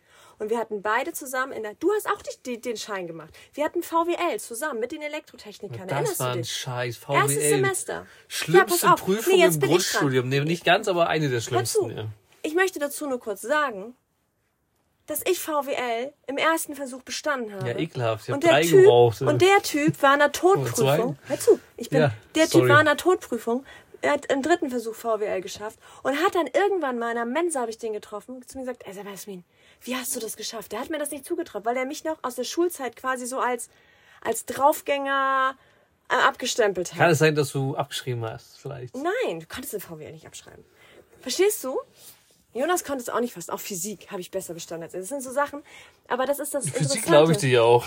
Und wir hatten beide zusammen in der. Du hast auch die, die, den Schein gemacht. Wir hatten VWL zusammen mit den Elektrotechnikern. Das Erinnerst war ein scheiß VWL. Erstes Semester. Schlimmste Ja. Prüfung Nee, im. Grundstudium. Nee, nicht ganz, aber eine der schlimmsten. Ja. Ich möchte dazu nur kurz sagen, dass ich VWL im ersten Versuch bestanden habe. Ja, ekelhaft. Ich und der typ, gebraucht. Und der Typ war in zwei? Todprüfung. Hör zu, ich bin, Ja, der Typ war in einer Todprüfung. Er hat im dritten Versuch VWL geschafft und hat dann irgendwann mal in einer Mensa, habe ich den getroffen, zu mir gesagt, ey, Jasmin, wie hast du das geschafft? Der hat mir das nicht zugetraut, weil er mich noch aus der Schulzeit quasi so als, als Draufgänger äh, abgestempelt hat. Kann es sein, dass du abgeschrieben hast, vielleicht? Nein, du konntest den VWL nicht abschreiben. Verstehst du? Jonas konnte es auch nicht fast. Auch Physik habe ich besser bestanden als er. Das sind so Sachen. Aber das ist das Physik Interessante. glaube ich dir auch.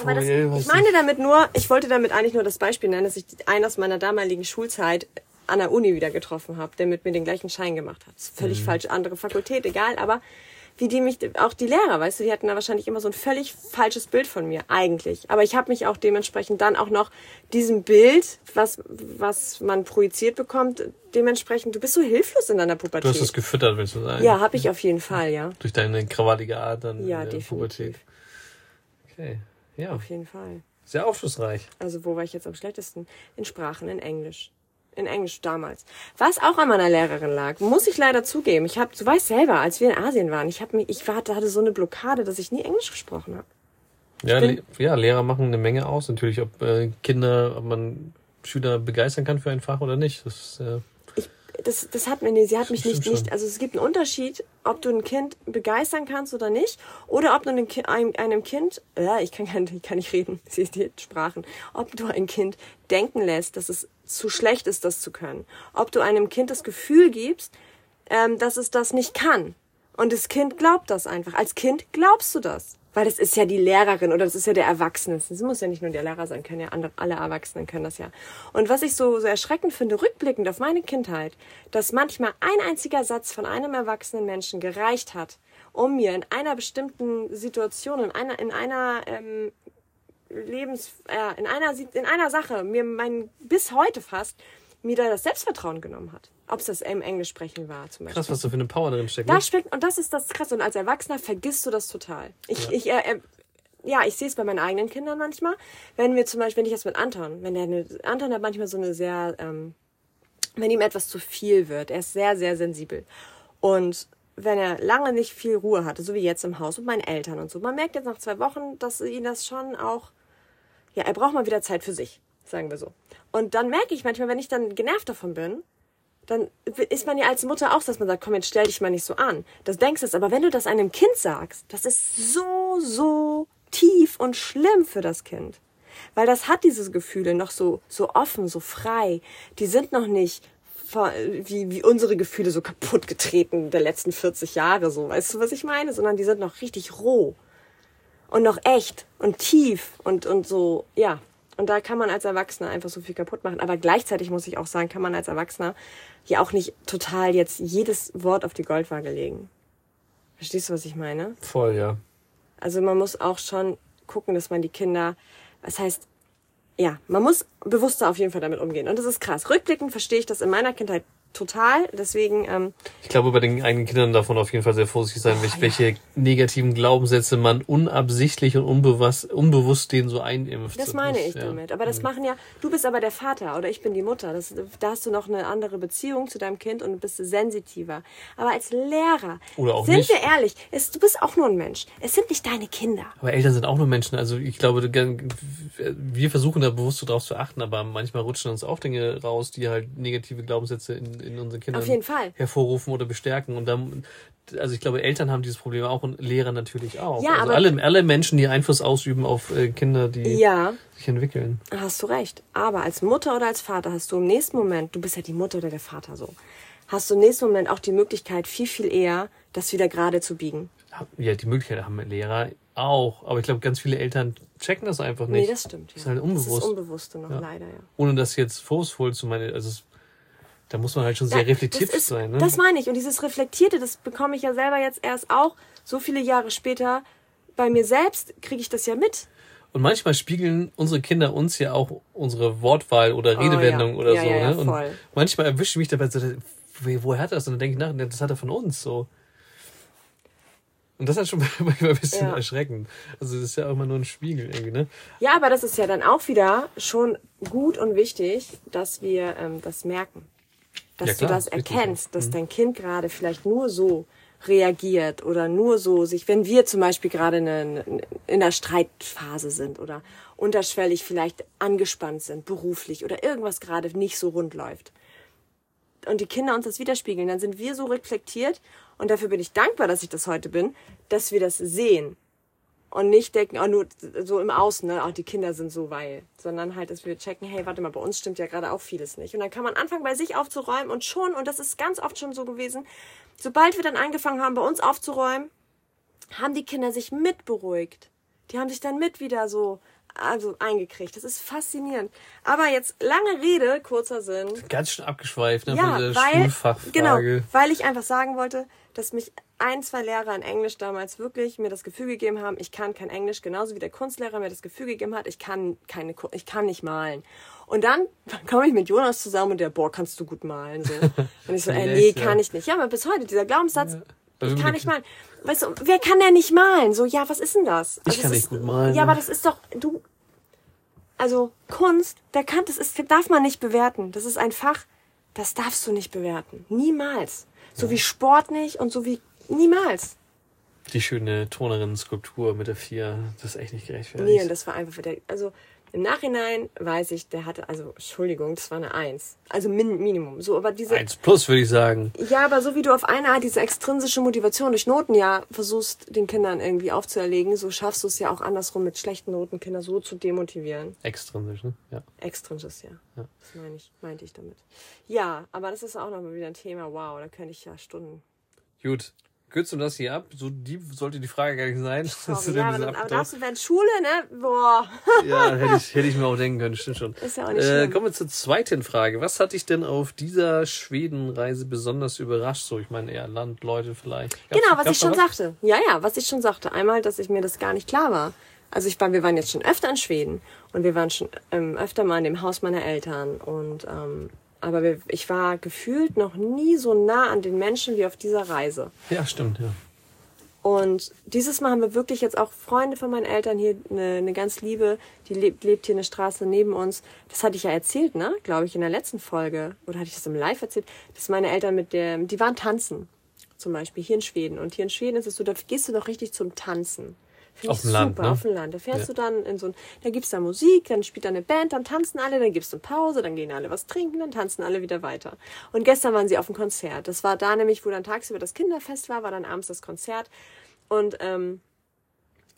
Aber das, ich meine damit nur, ich wollte damit eigentlich nur das Beispiel nennen, dass ich einen aus meiner damaligen Schulzeit an der Uni wieder getroffen habe, der mit mir den gleichen Schein gemacht hat. Das ist Mhm. völlig falsch, andere Fakultät, egal, aber wie die mich, auch die Lehrer, weißt du, die hatten da wahrscheinlich immer so ein völlig falsches Bild von mir, eigentlich. Aber ich habe mich auch dementsprechend dann auch noch diesem Bild, was, was man projiziert bekommt, dementsprechend, du bist so hilflos in deiner Pubertät. Du hast es gefüttert, willst du sagen? ja, habe ich auf jeden Fall, ja. Durch deine krawallige Art dann Ja, in der definitiv. Pubertät. Okay. Ja, Auf jeden Fall. sehr aufschlussreich. Also wo war ich jetzt am schlechtesten? In Sprachen, in Englisch. In Englisch damals. Was auch an meiner Lehrerin lag, muss ich leider zugeben. Ich habe, du weißt selber, als wir in Asien waren, ich habe mich, ich war, hatte so eine Blockade, dass ich nie Englisch gesprochen habe. Ja, bin- ja, Lehrer machen eine Menge aus. Natürlich, ob äh, Kinder, ob man Schüler begeistern kann für ein Fach oder nicht. Das ist, äh, Das, das hat mir, nee, sie hat mich nicht, schon. nicht, also es gibt einen Unterschied, ob du ein Kind begeistern kannst oder nicht, oder ob du einem, einem, Kind, äh, ich kann, ich kann nicht reden, sie ist die Sprachen, ob du ein Kind denken lässt, dass es zu schlecht ist, das zu können. Ob du einem Kind das Gefühl gibst, ähm, dass es das nicht kann. Und das Kind glaubt das einfach. Als Kind glaubst du das. Weil das ist ja die Lehrerin oder das ist ja der Erwachsene. Das muss ja nicht nur der Lehrer sein, können ja andere, alle Erwachsenen können das ja. Und was ich so, so erschreckend finde, rückblickend auf meine Kindheit, dass manchmal ein einziger Satz von einem erwachsenen Menschen gereicht hat, um mir in einer bestimmten Situation, in einer, in einer ähm, Lebens, äh, in einer, in einer Sache mir mein, bis heute fast, mir da das Selbstvertrauen genommen hat. Ob es das im Englisch sprechen war, zum Beispiel. krass, was da für eine Power drin steckt. Da ne? steckt, und das ist das Krasse. Und als Erwachsener vergisst du das total. Ich, ich, äh, äh, ja, ich sehe es bei meinen eigenen Kindern manchmal. Wenn wir zum Beispiel, wenn ich jetzt mit Anton, wenn der eine, Anton hat manchmal so eine sehr, ähm, wenn ihm etwas zu viel wird, er ist sehr, sehr sensibel. Und wenn er lange nicht viel Ruhe hatte, so wie jetzt im Haus mit meinen Eltern und so, man merkt jetzt nach zwei Wochen, dass ihn das schon auch, ja, er braucht mal wieder Zeit für sich, sagen wir so. Und dann merke ich manchmal, wenn ich dann genervt davon bin, dann ist man ja als Mutter auch, dass man sagt, komm, jetzt stell dich mal nicht so an. Das denkst du aber wenn du das einem Kind sagst, das ist so, so tief und schlimm für das Kind. Weil das hat diese Gefühle noch so, so offen, so frei. Die sind noch nicht wie, wie unsere Gefühle so kaputt getreten der letzten 40 Jahre, so. Weißt du, was ich meine? Sondern die sind noch richtig roh. Und noch echt und tief und, und so, ja. Und da kann man als Erwachsener einfach so viel kaputt machen. Aber gleichzeitig muss ich auch sagen, kann man als Erwachsener ja auch nicht total jetzt jedes Wort auf die Goldwaage legen. Verstehst du, was ich meine? Voll, ja. Also man muss auch schon gucken, dass man die Kinder, was heißt, ja, man muss bewusster auf jeden Fall damit umgehen. Und das ist krass. Rückblickend verstehe ich das in meiner Kindheit total. Deswegen, ähm, Ich glaube, bei den eigenen Kindern davon auf jeden Fall sehr vorsichtig sein, welche, ja. welche negativen Glaubenssätze man unabsichtlich und unbewusst, unbewusst denen so einimpft. das meine ich ja. damit. Aber das machen ja, du bist aber der Vater oder ich bin die Mutter. Das, da hast du noch eine andere Beziehung zu deinem Kind und bist sensitiver. Aber als Lehrer, Oder auch sind nicht. wir ehrlich, es, du bist auch nur ein Mensch. Es sind nicht deine Kinder. Aber Eltern sind auch nur Menschen. Also ich glaube, wir versuchen da bewusst so drauf zu achten, aber manchmal rutschen uns auch Dinge raus, die halt negative Glaubenssätze in, in unseren Kindern Auf jeden Fall. hervorrufen oder bestärken. Und dann, also ich glaube, Eltern haben dieses Problem auch und Lehrer natürlich auch. Ja, also aber- alle, alle Menschen, die Einfluss ausüben auf äh, Kinder, die Ja, sich entwickeln. Hast du recht. Aber als Mutter oder als Vater hast du im nächsten Moment, du bist ja die Mutter oder der Vater so, hast du im nächsten Moment auch die Möglichkeit, viel, viel eher das wieder gerade zu biegen. Ja, die Möglichkeit haben Lehrer auch. Aber ich glaube, ganz viele Eltern checken das einfach nicht. Nee, das stimmt. Ja. Das ist halt unbewusst. Das ist Unbewusste noch, ja. leider, ja. Ohne das jetzt forceful zu meinen, also es, da muss man halt schon sehr ja, reflektiert ist, sein. Ne? Das meine ich. Und dieses Reflektierte, das bekomme ich ja selber jetzt erst auch so viele Jahre später. Bei mir selbst kriege ich das ja mit. Und manchmal spiegeln unsere Kinder uns ja auch unsere Wortwahl oder Redewendung oh, ja. oder ja, so. Ja, ne? Und manchmal erwische ich mich dabei so, woher hat er das? Und dann denke ich nach, das hat er von uns so. Und das ist schon manchmal ein bisschen ja. erschreckend. Also das ist ja auch immer nur ein Spiegel irgendwie, ne? Ja, aber das ist ja dann auch wieder schon gut und wichtig, dass wir ähm, das merken. Dass ja, du das erkennst, dass mhm. dein Kind gerade vielleicht nur so reagiert oder nur so sich, wenn wir zum Beispiel gerade in der Streitphase sind oder unterschwellig vielleicht angespannt sind, beruflich oder irgendwas gerade nicht so rund läuft und die Kinder uns das widerspiegeln, dann sind wir so reflektiert und dafür bin ich dankbar, dass ich das heute bin, dass wir das sehen und nicht denken, oh, nur so im Außen, ne, oh, die Kinder sind so weil, sondern halt, dass wir checken, hey, warte mal, bei uns stimmt ja gerade auch vieles nicht. Und dann kann man anfangen, bei sich aufzuräumen und schon, und das ist ganz oft schon so gewesen, sobald wir dann angefangen haben, bei uns aufzuräumen, haben die Kinder sich mitberuhigt. Die haben sich dann mit wieder so also eingekriegt. Das ist faszinierend. Aber jetzt lange Rede, kurzer Sinn. Ganz schön abgeschweift, ne? Ja, weil, genau, weil ich einfach sagen wollte, dass mich ein, zwei Lehrer in Englisch damals wirklich mir das Gefühl gegeben haben, ich kann kein Englisch, genauso wie der Kunstlehrer mir das Gefühl gegeben hat, ich kann keine, ich kann nicht malen. Und dann komme ich mit Jonas zusammen und der, boah, kannst du gut malen, so. Und ich so, äh, nee, kann ich nicht. Ja, aber bis heute, dieser Glaubenssatz, ja. Ich kann nicht malen. Weißt du, wer kann denn nicht malen? So, ja, was ist denn das? Also ich kann nicht gut malen. Ja, aber das ist doch, du, also Kunst, der kann, das ist, darf man nicht bewerten. Das ist ein Fach, das darfst du nicht bewerten. Niemals. So ja. wie Sport nicht und so wie niemals. Die schöne Turnerin-Skulptur mit der vier, das ist echt nicht gerechtfertigt. Nee, und das war einfach also im Nachhinein weiß ich, der hatte, also Entschuldigung, das war eine Eins. Also Min Minimum. So, aber diese. Eins plus, würde ich sagen. Ja, aber so wie du auf eine Art diese extrinsische Motivation durch Noten ja versuchst, den Kindern irgendwie aufzuerlegen, so schaffst du es ja auch andersrum mit schlechten Noten Kinder so zu demotivieren. Extrinsisch, ne? Ja. Extrinsisch, ja. ja. Das meine ich, meinte ich damit. Ja, aber das ist auch nochmal wieder ein Thema. Wow, da könnte ich ja Stunden. Gut kürzt du das hier ab? So deep sollte die Frage gar nicht sein. Sorry, ja, aber, aber darfst du während Schule, ne? Boah. ja, hätte ich, hätte ich mir auch denken können, stimmt schon. Ist ja auch nicht äh, Kommen wir zur zweiten Frage. Was hat dich denn auf dieser Schwedenreise besonders überrascht? So, ich meine eher Land, Leute vielleicht. Gab's, genau, was ich schon was? sagte. Ja, ja, was ich schon sagte. Einmal, dass ich mir das gar nicht klar war. Also ich war, wir waren jetzt schon öfter in Schweden und wir waren schon ähm, öfter mal in dem Haus meiner Eltern und ähm, aber wir, ich war gefühlt noch nie so nah an den Menschen wie auf dieser Reise. Ja, stimmt, ja. Und dieses Mal haben wir wirklich jetzt auch Freunde von meinen Eltern hier, eine, eine ganz liebe, die lebt, lebt hier eine Straße neben uns. Das hatte ich ja erzählt, ne? Glaube ich, in der letzten Folge. Oder hatte ich das im Live erzählt? Dass meine Eltern mit der, die waren tanzen. Zum Beispiel hier in Schweden. Und hier in Schweden ist es so, da gehst du doch richtig zum Tanzen. Ich super, Land, ne? auf dem Land. Da fährst ja. du dann in so ein, da gibt's da Musik, dann spielt da eine Band, dann tanzen alle, dann gibst du Pause, dann gehen alle was trinken, dann tanzen alle wieder weiter. Und gestern waren sie auf dem Konzert. Das war da nämlich, wo dann tagsüber das Kinderfest war, war dann abends das Konzert. Und ähm,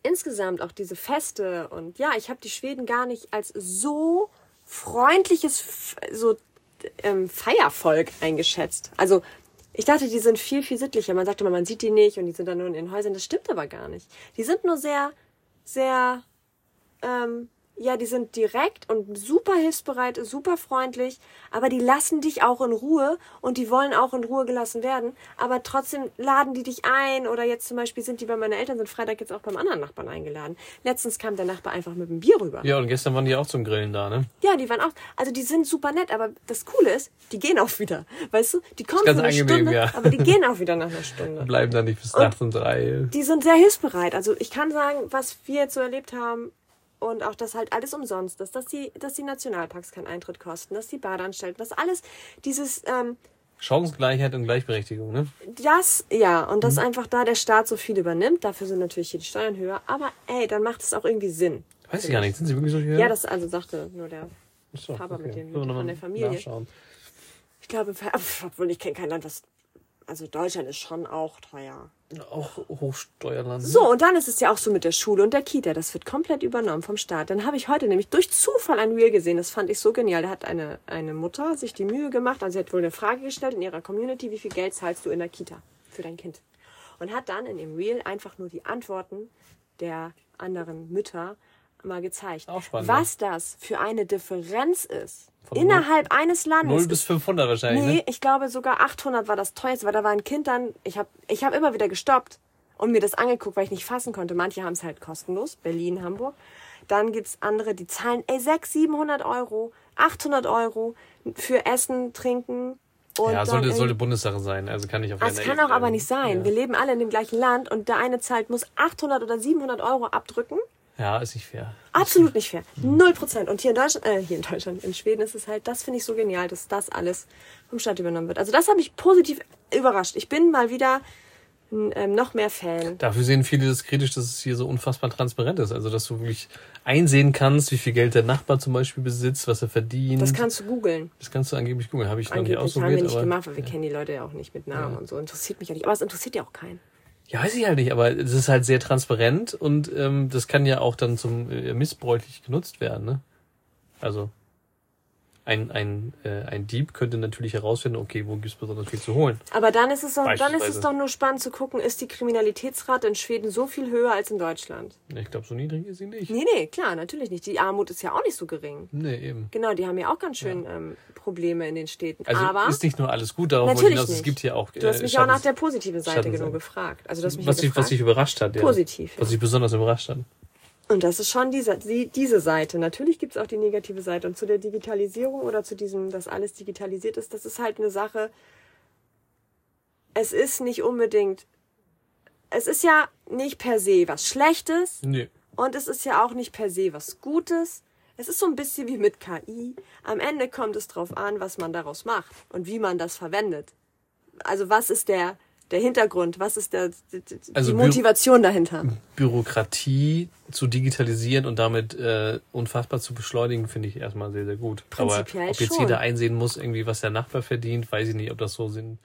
insgesamt auch diese Feste und ja, ich habe die Schweden gar nicht als so freundliches so ähm, Feiervolk eingeschätzt. Also ich dachte, die sind viel, viel sittlicher. Man sagte immer, man sieht die nicht und die sind dann nur in den Häusern. Das stimmt aber gar nicht. Die sind nur sehr, sehr ähm, ja, die sind direkt und super hilfsbereit, super freundlich, aber die lassen dich auch in Ruhe und die wollen auch in Ruhe gelassen werden, aber trotzdem laden die dich ein oder jetzt zum Beispiel sind die bei meinen Eltern, sind Freitag jetzt auch beim anderen Nachbarn eingeladen. Letztens kam der Nachbar einfach mit einem Bier rüber. Ja, und gestern waren die auch zum Grillen da, ne? Ja, die waren auch, also die sind super nett, aber das Coole ist, die gehen auch wieder, weißt du? Die kommen für eine angenehm, Stunde, ja. aber die gehen auch wieder nach einer Stunde. Bleiben dann nicht bis nachts um drei. Die sind sehr hilfsbereit, also ich kann sagen, was wir jetzt so erlebt haben, und auch, dass halt alles umsonst ist, dass die, dass die Nationalparks keinen Eintritt kosten, dass die Badeanstalten, dass alles dieses ähm, Chancengleichheit und Gleichberechtigung, ne? Das, ja, und dass mhm. einfach da der Staat so viel übernimmt, dafür sind natürlich hier die Steuern höher, aber ey, dann macht es auch irgendwie Sinn. Weiß ich gar nicht, sind sie wirklich so höher? Ja, das also sagte nur der so, Papa okay. mit dem, mit von der Familie. Nachschauen. Ich glaube, obwohl ich kenne kein Land, was also Deutschland ist schon auch teuer. Auch Hochsteuerland. So, und dann ist es ja auch so mit der Schule und der Kita. Das wird komplett übernommen vom Staat. Dann habe ich heute nämlich durch Zufall ein Reel gesehen. Das fand ich so genial. Da hat eine, eine Mutter sich die Mühe gemacht. Also sie hat wohl eine Frage gestellt in ihrer Community. Wie viel Geld zahlst du in der Kita für dein Kind? Und hat dann in dem Reel einfach nur die Antworten der anderen Mütter mal gezeigt. Auch spannend, was das für eine Differenz ist. innerhalb eines Landes. 0 bis 500 wahrscheinlich. Nee, Ne? ich glaube sogar 800 war das teuerste, weil da war ein Kind dann, ich habe ich hab immer wieder gestoppt und mir das angeguckt, weil ich nicht fassen konnte. Manche haben es halt kostenlos, Berlin, Hamburg. Dann gibt's andere, die zahlen ey, 600, 700 Euro, 800 Euro für Essen, Trinken. Und Ja, sollte, sollte Bundessache sein. Also kann ich auf das Länder kann auch aber nicht sein. Ja. Wir leben alle in dem gleichen Land und der eine zahlt, muss 800 oder 700 Euro abdrücken. Ja, ist nicht fair. Absolut nicht fair. Null Prozent. Und hier in Deutschland, äh, hier in Deutschland, in Schweden ist es halt, das finde ich so genial, dass das alles vom Staat übernommen wird. Also das hat mich positiv überrascht. Ich bin mal wieder ähm, noch mehr Fan. Dafür sehen viele das kritisch, dass es hier so unfassbar transparent ist. Also, dass du wirklich einsehen kannst, wie viel Geld der Nachbar zum Beispiel besitzt, was er verdient. Das kannst du googeln. Das kannst du angeblich googeln. Habe ich noch nicht Angeblich haben ausprobiert. wir nicht aber, gemacht, weil wir kennen die Leute ja auch nicht mit Namen und so. Interessiert mich ja nicht. Aber es interessiert ja auch keinen. Ja, weiß ich halt nicht, aber es ist halt sehr transparent und ähm, das kann ja auch dann zum äh, missbräuchlich genutzt werden. Ne? Also ein, ein, äh, ein Dieb könnte natürlich herausfinden, okay, wo gibt's besonders viel zu holen. Aber dann ist es doch, dann ist es doch nur spannend zu gucken, ist die Kriminalitätsrate in Schweden so viel höher als in Deutschland? Ich glaube, so niedrig ist sie nicht. Nee, nee, klar, natürlich nicht. Die Armut ist ja auch nicht so gering. Nee, eben. Genau, die haben ja auch ganz schön ähm, Probleme in den Städten. Also Aber ist nicht nur alles gut, darauf wollte ich natürlich hinaus, es gibt hier auch du hast äh, mich auch nach der positiven Seite genug gefragt. Also du hast mich was ja gefragt. was dich überrascht hat. Ja. Positiv, ja. Was dich besonders überrascht hat. Und das ist schon diese, die, diese Seite. Natürlich gibt es auch die negative Seite. Und zu der Digitalisierung oder zu diesem, dass alles digitalisiert ist, das ist halt eine Sache. Es ist nicht unbedingt. Es ist ja nicht per se was Schlechtes. Nee. Und es ist ja auch nicht per se was Gutes. Es ist so ein bisschen wie mit KI. Am Ende kommt es drauf an, was man daraus macht und wie man das verwendet. Also was ist der, der Hintergrund? Was ist der, die, Also die Bü- Motivation dahinter? Bürokratie zu digitalisieren und damit äh, unfassbar zu beschleunigen, finde ich erstmal sehr, sehr gut. Prinzipiell Aber ob jetzt schon. jeder einsehen muss, irgendwie, was der Nachbar verdient, weiß ich nicht, ob das so sinn,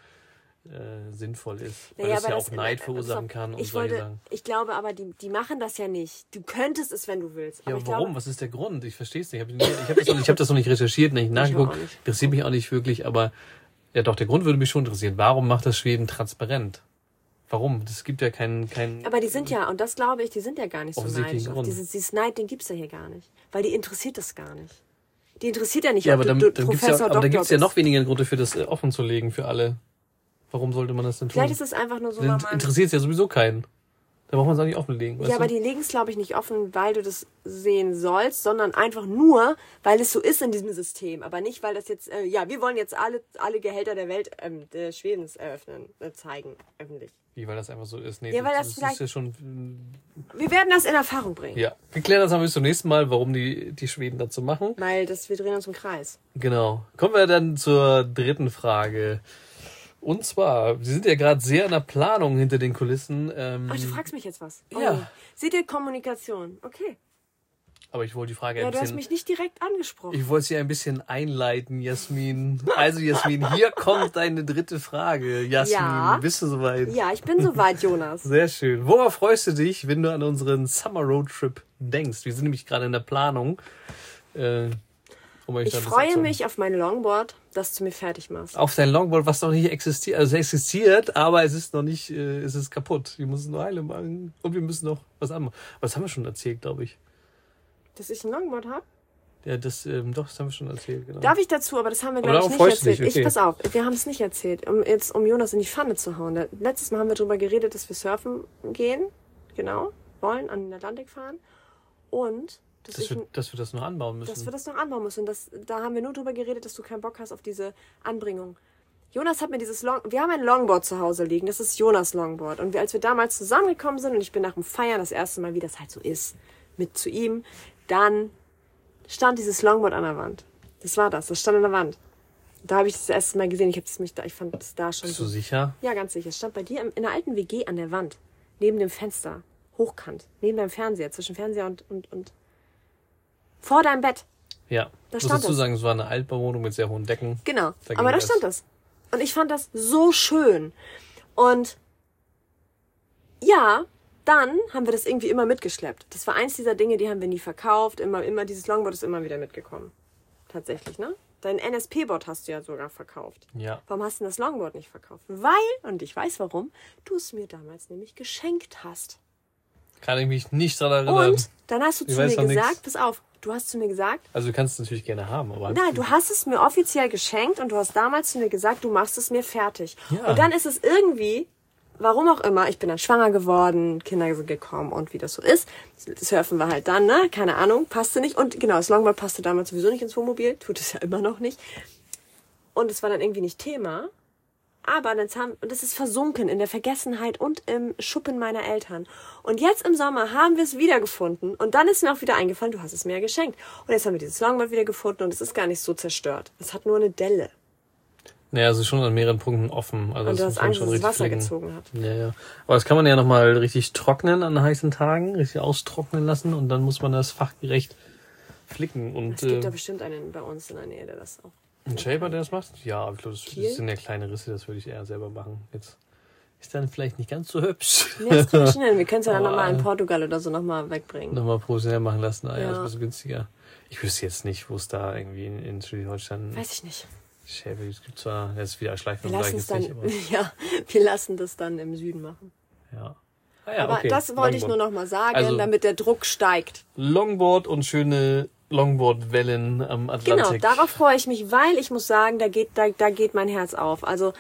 äh, sinnvoll ist. Weil Naja, das ja aber auch Neid verursachen pass auf, kann und ich solche wollte, Sachen. Ich glaube aber, die, die machen das ja nicht. Du könntest es, wenn du willst. Ja, aber warum? Glaube, Was ist der Grund? Ich verstehe es nicht. Ich habe hab das, noch nicht- ich hab das noch nicht recherchiert, nicht nachgeguckt. Interessiert mich auch nicht wirklich, aber ja doch, der Grund würde mich schon interessieren. Warum macht das Schweden transparent? Warum? Das gibt ja keinen, keinen. aber die sind ja, und das glaube ich, die sind ja gar nicht so neidisch. Dieses, dieses Neid, den gibt's ja hier gar nicht. Weil die interessiert das gar nicht. Die interessiert ja nicht, ja, ob aber dann, du, dann du gibt's ja, Professor, aber da Doktor gibt's ja noch weniger Gründe für das äh, offen zu legen für alle. Warum sollte man das denn tun? Vielleicht ist es einfach nur so Dann interessiert es ja sowieso keinen. Da braucht man es auch nicht offenlegen. Ja, aber du? die legen es, glaube ich, nicht offen, weil du das sehen sollst, sondern einfach nur, weil es so ist in diesem System. Aber nicht, weil das jetzt, äh, ja, wir wollen jetzt alle, alle Gehälter der Welt, ähm, des Schwedens eröffnen, äh, zeigen, öffentlich. Wie, weil das einfach so ist. Nee, Ja, weil das das ist ja schon. Wir werden das in Erfahrung bringen. Ja. Wir klären das aber bis zum nächsten Mal, warum die, die Schweden dazu machen. Weil das, wir drehen uns im Kreis. Genau. Kommen wir dann zur dritten Frage. Und zwar, Sie sind ja gerade sehr in der Planung hinter den Kulissen. Ähm, Ach, du fragst mich jetzt was. Oh, Ja. Seht ihr Kommunikation? Okay. aber ich wollte die Frage Ja, ein du hast bisschen. mich nicht direkt angesprochen. Ich wollte sie ein bisschen einleiten, Jasmin. Also, Jasmin, hier kommt deine dritte Frage. Jasmin, Ja. bist du soweit? Ja, ich bin soweit, Jonas. Sehr schön. Worauf freust du dich, wenn du an unseren Summer Road Trip denkst? Wir sind nämlich gerade in der Planung. Äh, um Ich freue mich auf mein Longboard, das du mir fertig machst. auf dein Longboard, was noch nicht existiert. Also es existiert, aber es ist noch nicht, äh, es ist kaputt. Wir müssen nur Heile machen und wir müssen noch was anderes. Aber das haben wir schon erzählt, glaube ich. Dass ich ein Longboard habe? Ja, das, ähm, doch, das haben wir schon erzählt, genau. Darf ich dazu, aber das haben wir, glaube ich, nicht erzählt. dich, okay. Ich, pass auf, wir haben es nicht erzählt, um jetzt um Jonas in die Pfanne zu hauen. Letztes Mal haben wir darüber geredet, dass wir surfen gehen, genau, wollen, an den Atlantik fahren. Und dass, dass, wir, dass wir das noch anbauen müssen. dass wir das noch anbauen müssen. Und das, da haben wir nur darüber geredet, dass du keinen Bock hast auf diese Anbringung. Jonas hat mir dieses Long, wir haben ein Longboard zu Hause liegen, das ist Jonas Longboard. Und wir, als wir damals zusammengekommen sind und ich bin nach dem Feiern das erste Mal, wie das halt so ist, mit zu ihm, dann stand dieses Longboard an der Wand. Das war das, das stand an der Wand. Da habe ich das erste Mal gesehen, ich, hab das mich da, ich fand das da schon Bist du so. sicher? Ja, ganz sicher. Es stand bei dir in der alten WG an der Wand, neben dem Fenster, hochkant, neben deinem Fernseher, zwischen Fernseher und, und, und vor deinem Bett. Ja. Da Ich muss stand dazu sagen, es war eine Altbauwohnung mit sehr hohen Decken. Genau. Da Aber da das. stand das. Und ich fand das so schön. Und ja, dann haben wir das irgendwie immer mitgeschleppt. Das war eins dieser Dinge, die haben wir nie verkauft. Immer, immer, dieses Longboard ist immer wieder mitgekommen. Tatsächlich, ne? Dein NSP-Board hast du ja sogar verkauft. Ja. Warum hast du denn das Longboard nicht verkauft? Weil, und ich weiß warum, du es mir damals nämlich geschenkt hast. Kann ich mich nicht dran erinnern. Und dann hast du Ich zu mir noch nix. gesagt, pass auf, du hast zu mir gesagt, Also du kannst es natürlich gerne haben, aber. nein, du hast es mir offiziell geschenkt und du hast damals zu mir gesagt, du machst es mir fertig. Ja. Und dann ist es irgendwie, warum auch immer, ich bin dann schwanger geworden, Kinder sind gekommen und wie das so ist. Surfen wir halt dann, ne? Keine Ahnung, passte nicht. Und genau, das Longboard passte damals sowieso nicht ins Wohnmobil, tut es ja immer noch nicht. Und es war dann irgendwie nicht Thema. Aber dann haben, es ist versunken in der Vergessenheit und im Schuppen meiner Eltern. Und jetzt im Sommer haben wir es wiedergefunden. Und dann ist mir auch wieder eingefallen, du hast es mir ja geschenkt. Und jetzt haben wir dieses Longboard wieder gefunden und es ist gar nicht so zerstört. Es hat nur eine Delle. Naja, es ist schon an mehreren Punkten offen. Also Und du das hast Angst, schon dass richtig Wasser pflegen. gezogen hat. Ja, ja. Aber das kann man ja nochmal richtig trocknen an heißen Tagen, richtig austrocknen lassen und dann muss man das fachgerecht flicken. Und Es gibt äh, da bestimmt einen bei uns in der Nähe, der das auch. Ein Shaper, der das macht? Ja, ich glaube, das, sind ja kleine Risse, das würde ich eher selber machen. Jetzt ist dann vielleicht nicht ganz so hübsch. Nee, das kriegen wir schon hin. Wir können es ja dann Aber, nochmal in äh, Portugal oder so nochmal wegbringen. nochmal professionell machen lassen. Ah, ja, Ja. das ist ein bisschen günstiger. Ich wüsste jetzt nicht, wo es da irgendwie in, in Schleswig-Holstein Weiß ich nicht. Shaper gibt. Es gibt zwar, ist wieder Wir Schleifvergleich lassen es jetzt dann, nicht, aber ja, wir lassen das dann im Süden machen. ja. Ah, ja Aber okay. das wollte ich nur Longboard. noch mal sagen, Also- damit der Druck steigt. Longboard und schöne Longboard-Wellen am Atlantik. Genau, darauf freue ich mich, weil ich muss sagen, da geht, da, da geht mein Herz auf. Also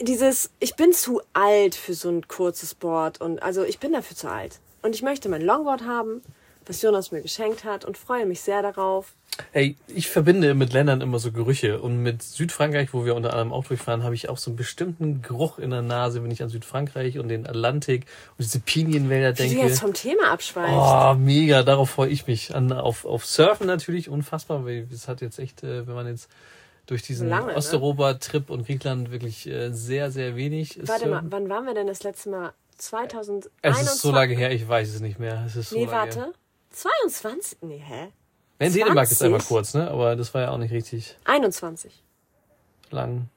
dieses, ich bin zu alt für so ein kurzes Board und also ich bin dafür zu alt. Und ich möchte mein Longboard haben, was Jonas mir geschenkt hat und freue mich sehr darauf. Hey, ich verbinde mit Ländern immer so Gerüche. Und mit Südfrankreich, wo wir unter anderem auch durchfahren, habe ich auch so einen bestimmten Geruch in der Nase, wenn ich an Südfrankreich und den Atlantik und diese Pinienwälder Wie du denke. jetzt vom Thema abschweifst. Oh, mega, darauf freue ich mich. An, auf, auf Surfen natürlich unfassbar, weil es hat jetzt echt, äh, wenn man jetzt durch diesen Lange, ne? Osteuropa-Trip und Griechenland wirklich äh, sehr, sehr wenig Warte mal, wann waren wir denn das letzte Mal? 2021? Es ist so lange her, ich weiß es nicht mehr. Es ist so Nee, lange her. Warte. 22? Nee, hä? Nee, in Dänemark ist 20? einmal kurz, ne? Aber das war ja auch nicht richtig 21. lang.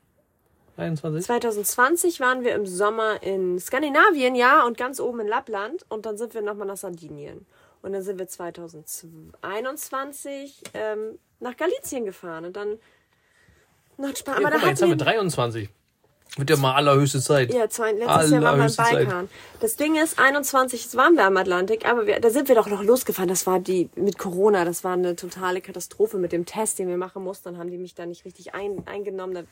21? 2020 waren wir im Sommer in Skandinavien, ja, und ganz oben in Lappland. Und dann sind wir nochmal nach Sardinien. Und dann sind wir 2021 ähm, nach Galizien gefahren. Und dann nach Spanien. Ja, Aber guck da mal, jetzt haben wir hatten 23. Wird ja mal allerhöchste Zeit. ja, zwei, letztes Jahr waren wir im Zeit. Balkan. Das Ding ist, 21 jetzt waren wir am Atlantik, aber wir, da sind wir doch noch losgefahren. Das war die mit Corona, das war eine totale Katastrophe mit dem Test, den wir machen mussten. Dann haben die mich da nicht richtig ein, eingenommen. Da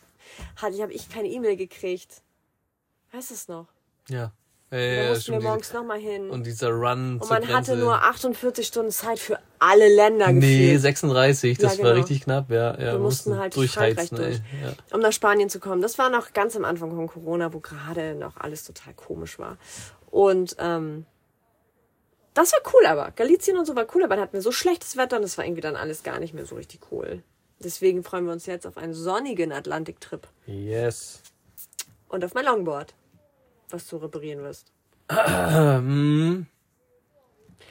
hatte ich, habe ich keine E-Mail gekriegt. Weißt du es noch? Ja. Da Äh, ja, mussten wir morgens nochmal hin. Und dieser Run Und man hatte Grenze. nur 48 Stunden Zeit für alle Länder Nee, gefühlt, 36, das Ja, war genau. richtig knapp, ja. ja Wir mussten halt durch Frankreich durch. ey. Ja. um nach Spanien zu kommen. Das war noch ganz am Anfang von Corona, wo gerade noch alles total komisch war. Und ähm, das war cool aber. Galizien und so war cool, aber dann hatten wir so schlechtes Wetter und das war irgendwie dann alles gar nicht mehr so richtig cool. Deswegen freuen wir uns jetzt auf einen sonnigen Atlantiktrip Yes. und auf mein Longboard, was du reparieren wirst. Ähm,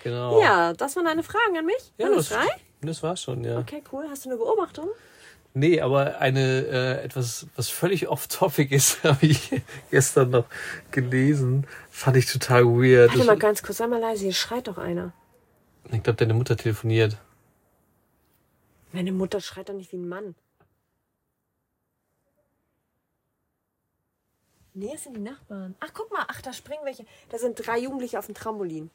genau. Ja, das waren deine Fragen an mich. ja Alles das, frei? das war's schon, ja. Okay, cool. Hast du eine Beobachtung? Nee, aber eine äh, etwas, was völlig off-topic ist, habe ich gestern noch gelesen. Fand ich total weird. Warte mal ganz kurz, sei mal leise, hier schreit doch einer. ich glaube, deine Mutter telefoniert. Meine Mutter schreit doch nicht wie ein Mann. Nee, es sind die Nachbarn. Ach, guck mal, ach, da springen welche. Da sind drei Jugendliche auf dem Trampolin.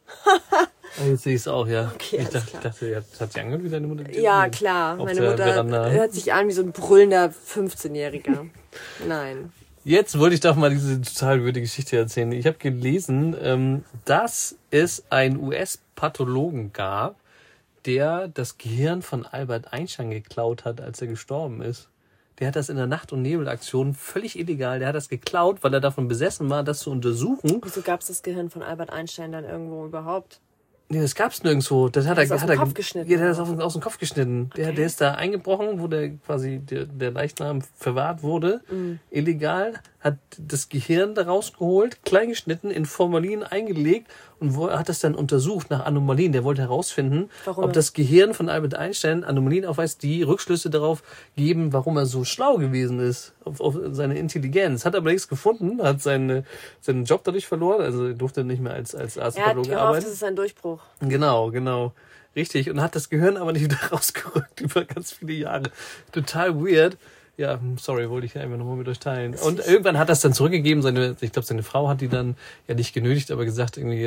Jetzt sehe ich es auch, ja. Okay, ich dachte, dachte, hat sie angehört wie deine Mutter? Ja, klar. Meine Mutter Veranda. hört sich an wie so ein brüllender 15-Jähriger. Nein. Jetzt wollte ich doch mal diese total würdige Geschichte erzählen. Ich habe gelesen, ähm, dass es einen US-Pathologen gab, der das Gehirn von Albert Einstein geklaut hat, als er gestorben ist. Der hat das in der Nacht- und Nebelaktion völlig illegal. Der hat das geklaut, weil er davon besessen war, das zu untersuchen. Wieso gab es das Gehirn von Albert Einstein dann irgendwo überhaupt? Nee, das gab's nirgendwo. Das hat Hat er, aus hat dem er Kopf geschnitten, Ja, der ist aus dem Kopf geschnitten. Der, Okay. der ist da eingebrochen, wo der quasi der, der Leichnam verwahrt wurde, Mhm. illegal, hat das Gehirn da rausgeholt, klein geschnitten, in Formalin eingelegt und wo, hat das dann untersucht nach Anomalien. Der wollte herausfinden, Warum ob das Gehirn von Albert Einstein Anomalien aufweist, die Rückschlüsse darauf geben, warum er so schlau gewesen ist, auf, auf seine Intelligenz. Hat aber nichts gefunden, hat seine, seinen Job dadurch verloren, also er durfte nicht mehr als, als Er hat gehofft, arbeiten. das ist ein Durchbruch. Genau, genau. Richtig, und hat das Gehirn aber nicht wieder rausgerückt über ganz viele Jahre. Total weird. Ja, sorry, wollte ich einfach nochmal mit euch teilen. Und irgendwann hat das dann zurückgegeben. Seine, ich glaube, seine Frau hat die dann ja nicht genötigt, aber gesagt, irgendwie,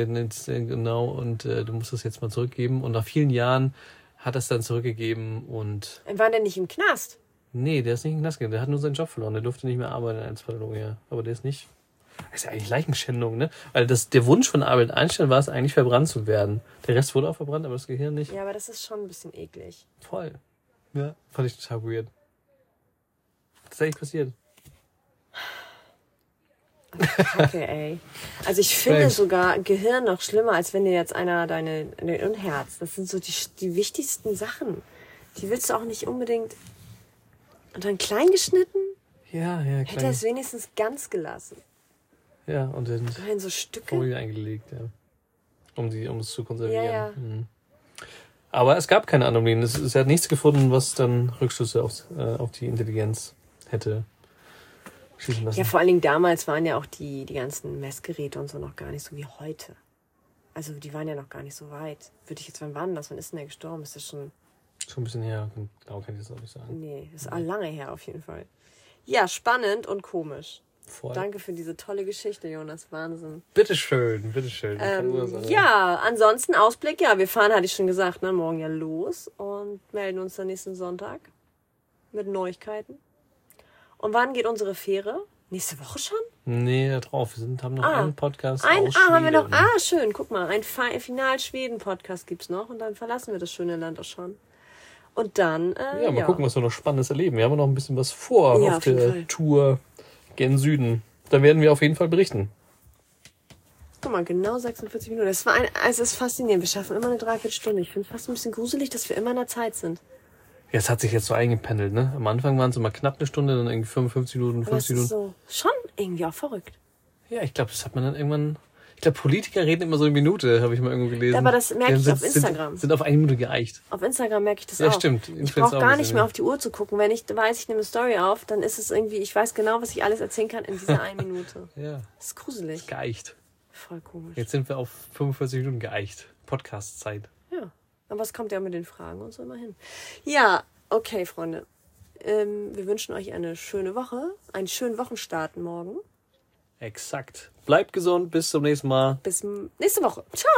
genau, und äh, du musst das jetzt mal zurückgeben. Und nach vielen Jahren hat das dann zurückgegeben und. War der nicht im Knast? Nee, der ist nicht im Knast gegangen. Der hat nur seinen Job verloren. Der durfte nicht mehr arbeiten in Einzelverlängerung, ja. Aber der ist nicht. Das ist ja eigentlich Leichenschändung, ne? Weil das, der Wunsch von Albert Einstein war es eigentlich verbrannt zu werden. Der Rest wurde auch verbrannt, aber das Gehirn nicht. Ja, aber das ist schon ein bisschen eklig. Voll. Ja, fand ich total weird. Eigentlich passiert. Okay, ey. Also ich finde sogar Gehirn noch schlimmer, als wenn dir jetzt einer deine, deine und Herz. Das sind so die, die wichtigsten Sachen. Die willst du auch nicht unbedingt. Und dann klein geschnitten? Ja, ja, Hätte er klar. es wenigstens ganz gelassen. Ja, und dann Nein, so Stücke. Folie eingelegt, ja. Um, die, um es zu konservieren. Ja, ja. Mhm. Aber es gab keine Anomalien. Es, es hat nichts gefunden, was dann Rückschlüsse auf, äh, auf die Intelligenz hätte schließen lassen. Ja, vor allen Dingen damals waren ja auch die, die ganzen Messgeräte und so noch gar nicht so wie heute. Also die waren ja noch gar nicht so weit. Würde ich jetzt, wann war denn das? Wann ist denn der gestorben? Ist das schon. Schon ein bisschen her. Genau kann ich das auch nicht sagen. Nee, ist all lange her auf jeden Fall. Ja, spannend und komisch. Voll. Danke für diese tolle Geschichte, Jonas. Wahnsinn. Bitteschön, bitteschön. Ähm, ja, ansonsten Ausblick, ja, wir fahren, hatte ich schon gesagt, ne, morgen ja los und melden uns dann nächsten Sonntag mit Neuigkeiten. Und wann geht unsere Fähre? Nächste Woche schon? Nee, da drauf. Wir sind, haben noch Ah, einen Podcast Ein, aus ah, haben wir noch, Schweden. ah, schön, guck mal, ein Fi- Final-Schweden-Podcast gibt's noch und dann verlassen wir das schöne Land auch schon. Und dann, äh, Ja, mal gucken, was wir noch Spannendes erleben. Wir haben noch ein bisschen was vor Ja, auf, auf der Fall. Tour gen Süden. Da werden wir auf jeden Fall berichten. Guck mal, genau 46 Minuten. Das war ein, also es ist faszinierend. Wir schaffen immer eine Dreiviertelstunde. Ich finde es fast ein bisschen gruselig, dass wir immer in der Zeit sind. Ja, es hat sich jetzt so eingependelt, ne? Am Anfang waren es immer knapp eine Stunde, dann irgendwie 55 Minuten, Aber es 50 ist Minuten. so schon irgendwie auch verrückt. Ja, ich glaube, das hat man dann irgendwann. Ich glaube, Politiker reden immer so eine Minute, habe ich mal irgendwo gelesen. Aber das merke ich sind, auf Instagram. Sind, sind auf eine Minute geeicht. Auf Instagram merke ich das Ja, auch. stimmt. Ich brauche auch gar nicht mehr ja. auf die Uhr zu gucken. Wenn ich weiß, ich nehme eine Story auf, dann ist es irgendwie, ich weiß genau, was ich alles erzählen kann in dieser einen Minute. Ja, Das ist gruselig. geeicht. Voll komisch. Jetzt sind wir auf 45 Minuten geeicht. Podcast-Zeit. Aber es kommt ja mit den Fragen und so immer hin. Ja, okay, Freunde. Ähm, wir wünschen euch eine schöne Woche, einen schönen Wochenstart morgen. Exakt. Bleibt gesund, bis zum nächsten Mal. Bis nächste Woche. Ciao!